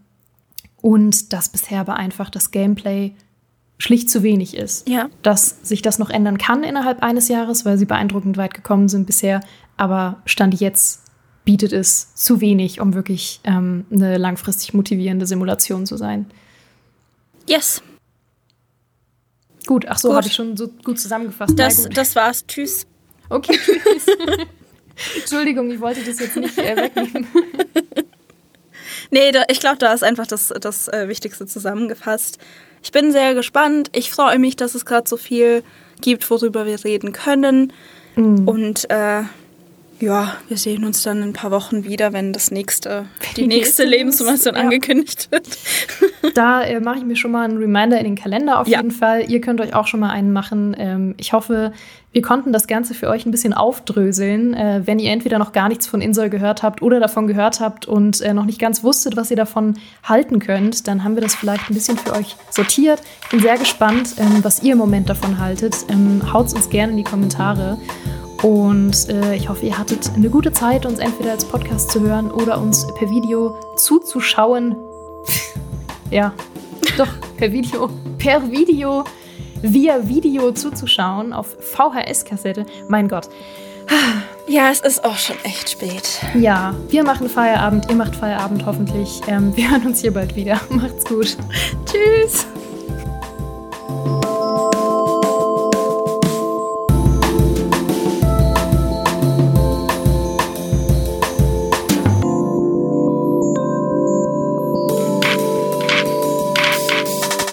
und dass bisher aber einfach das Gameplay schlicht zu wenig ist. Ja. Dass sich das noch ändern kann innerhalb eines Jahres, weil sie beeindruckend weit gekommen sind bisher, aber Stand jetzt bietet es zu wenig, um wirklich ähm, eine langfristig motivierende Simulation zu sein. Yes. Gut, ach so, habe ich schon so gut zusammengefasst. Das, das war's. Tschüss. Okay, tschüss. Entschuldigung, ich wollte das jetzt nicht äh, wegnehmen. nee, da, ich glaube, da ist einfach das, das äh, Wichtigste zusammengefasst. Ich bin sehr gespannt. Ich freue mich, dass es gerade so viel gibt, worüber wir reden können. Mm. Und äh, ja, wir sehen uns dann in ein paar Wochen wieder, wenn das nächste, die nächste Lebenssituation ja. angekündigt wird. Da äh, mache ich mir schon mal einen Reminder in den Kalender auf ja. jeden Fall. Ihr könnt euch auch schon mal einen machen. Ähm, ich hoffe, wir konnten das Ganze für euch ein bisschen aufdröseln. Äh, wenn ihr entweder noch gar nichts von Insol gehört habt oder davon gehört habt und äh, noch nicht ganz wusstet, was ihr davon halten könnt, dann haben wir das vielleicht ein bisschen für euch sortiert. Ich bin sehr gespannt, ähm, was ihr im Moment davon haltet. Ähm, Haut es uns gerne in die Kommentare. Und äh, ich hoffe, ihr hattet eine gute Zeit, uns entweder als Podcast zu hören oder uns per Video zuzuschauen. ja, doch, per Video. Per Video, via Video zuzuschauen auf VHS-Kassette. Mein Gott. Ja, es ist auch schon echt spät. Ja, wir machen Feierabend, ihr macht Feierabend hoffentlich. Ähm, wir hören uns hier bald wieder. Macht's gut. Tschüss.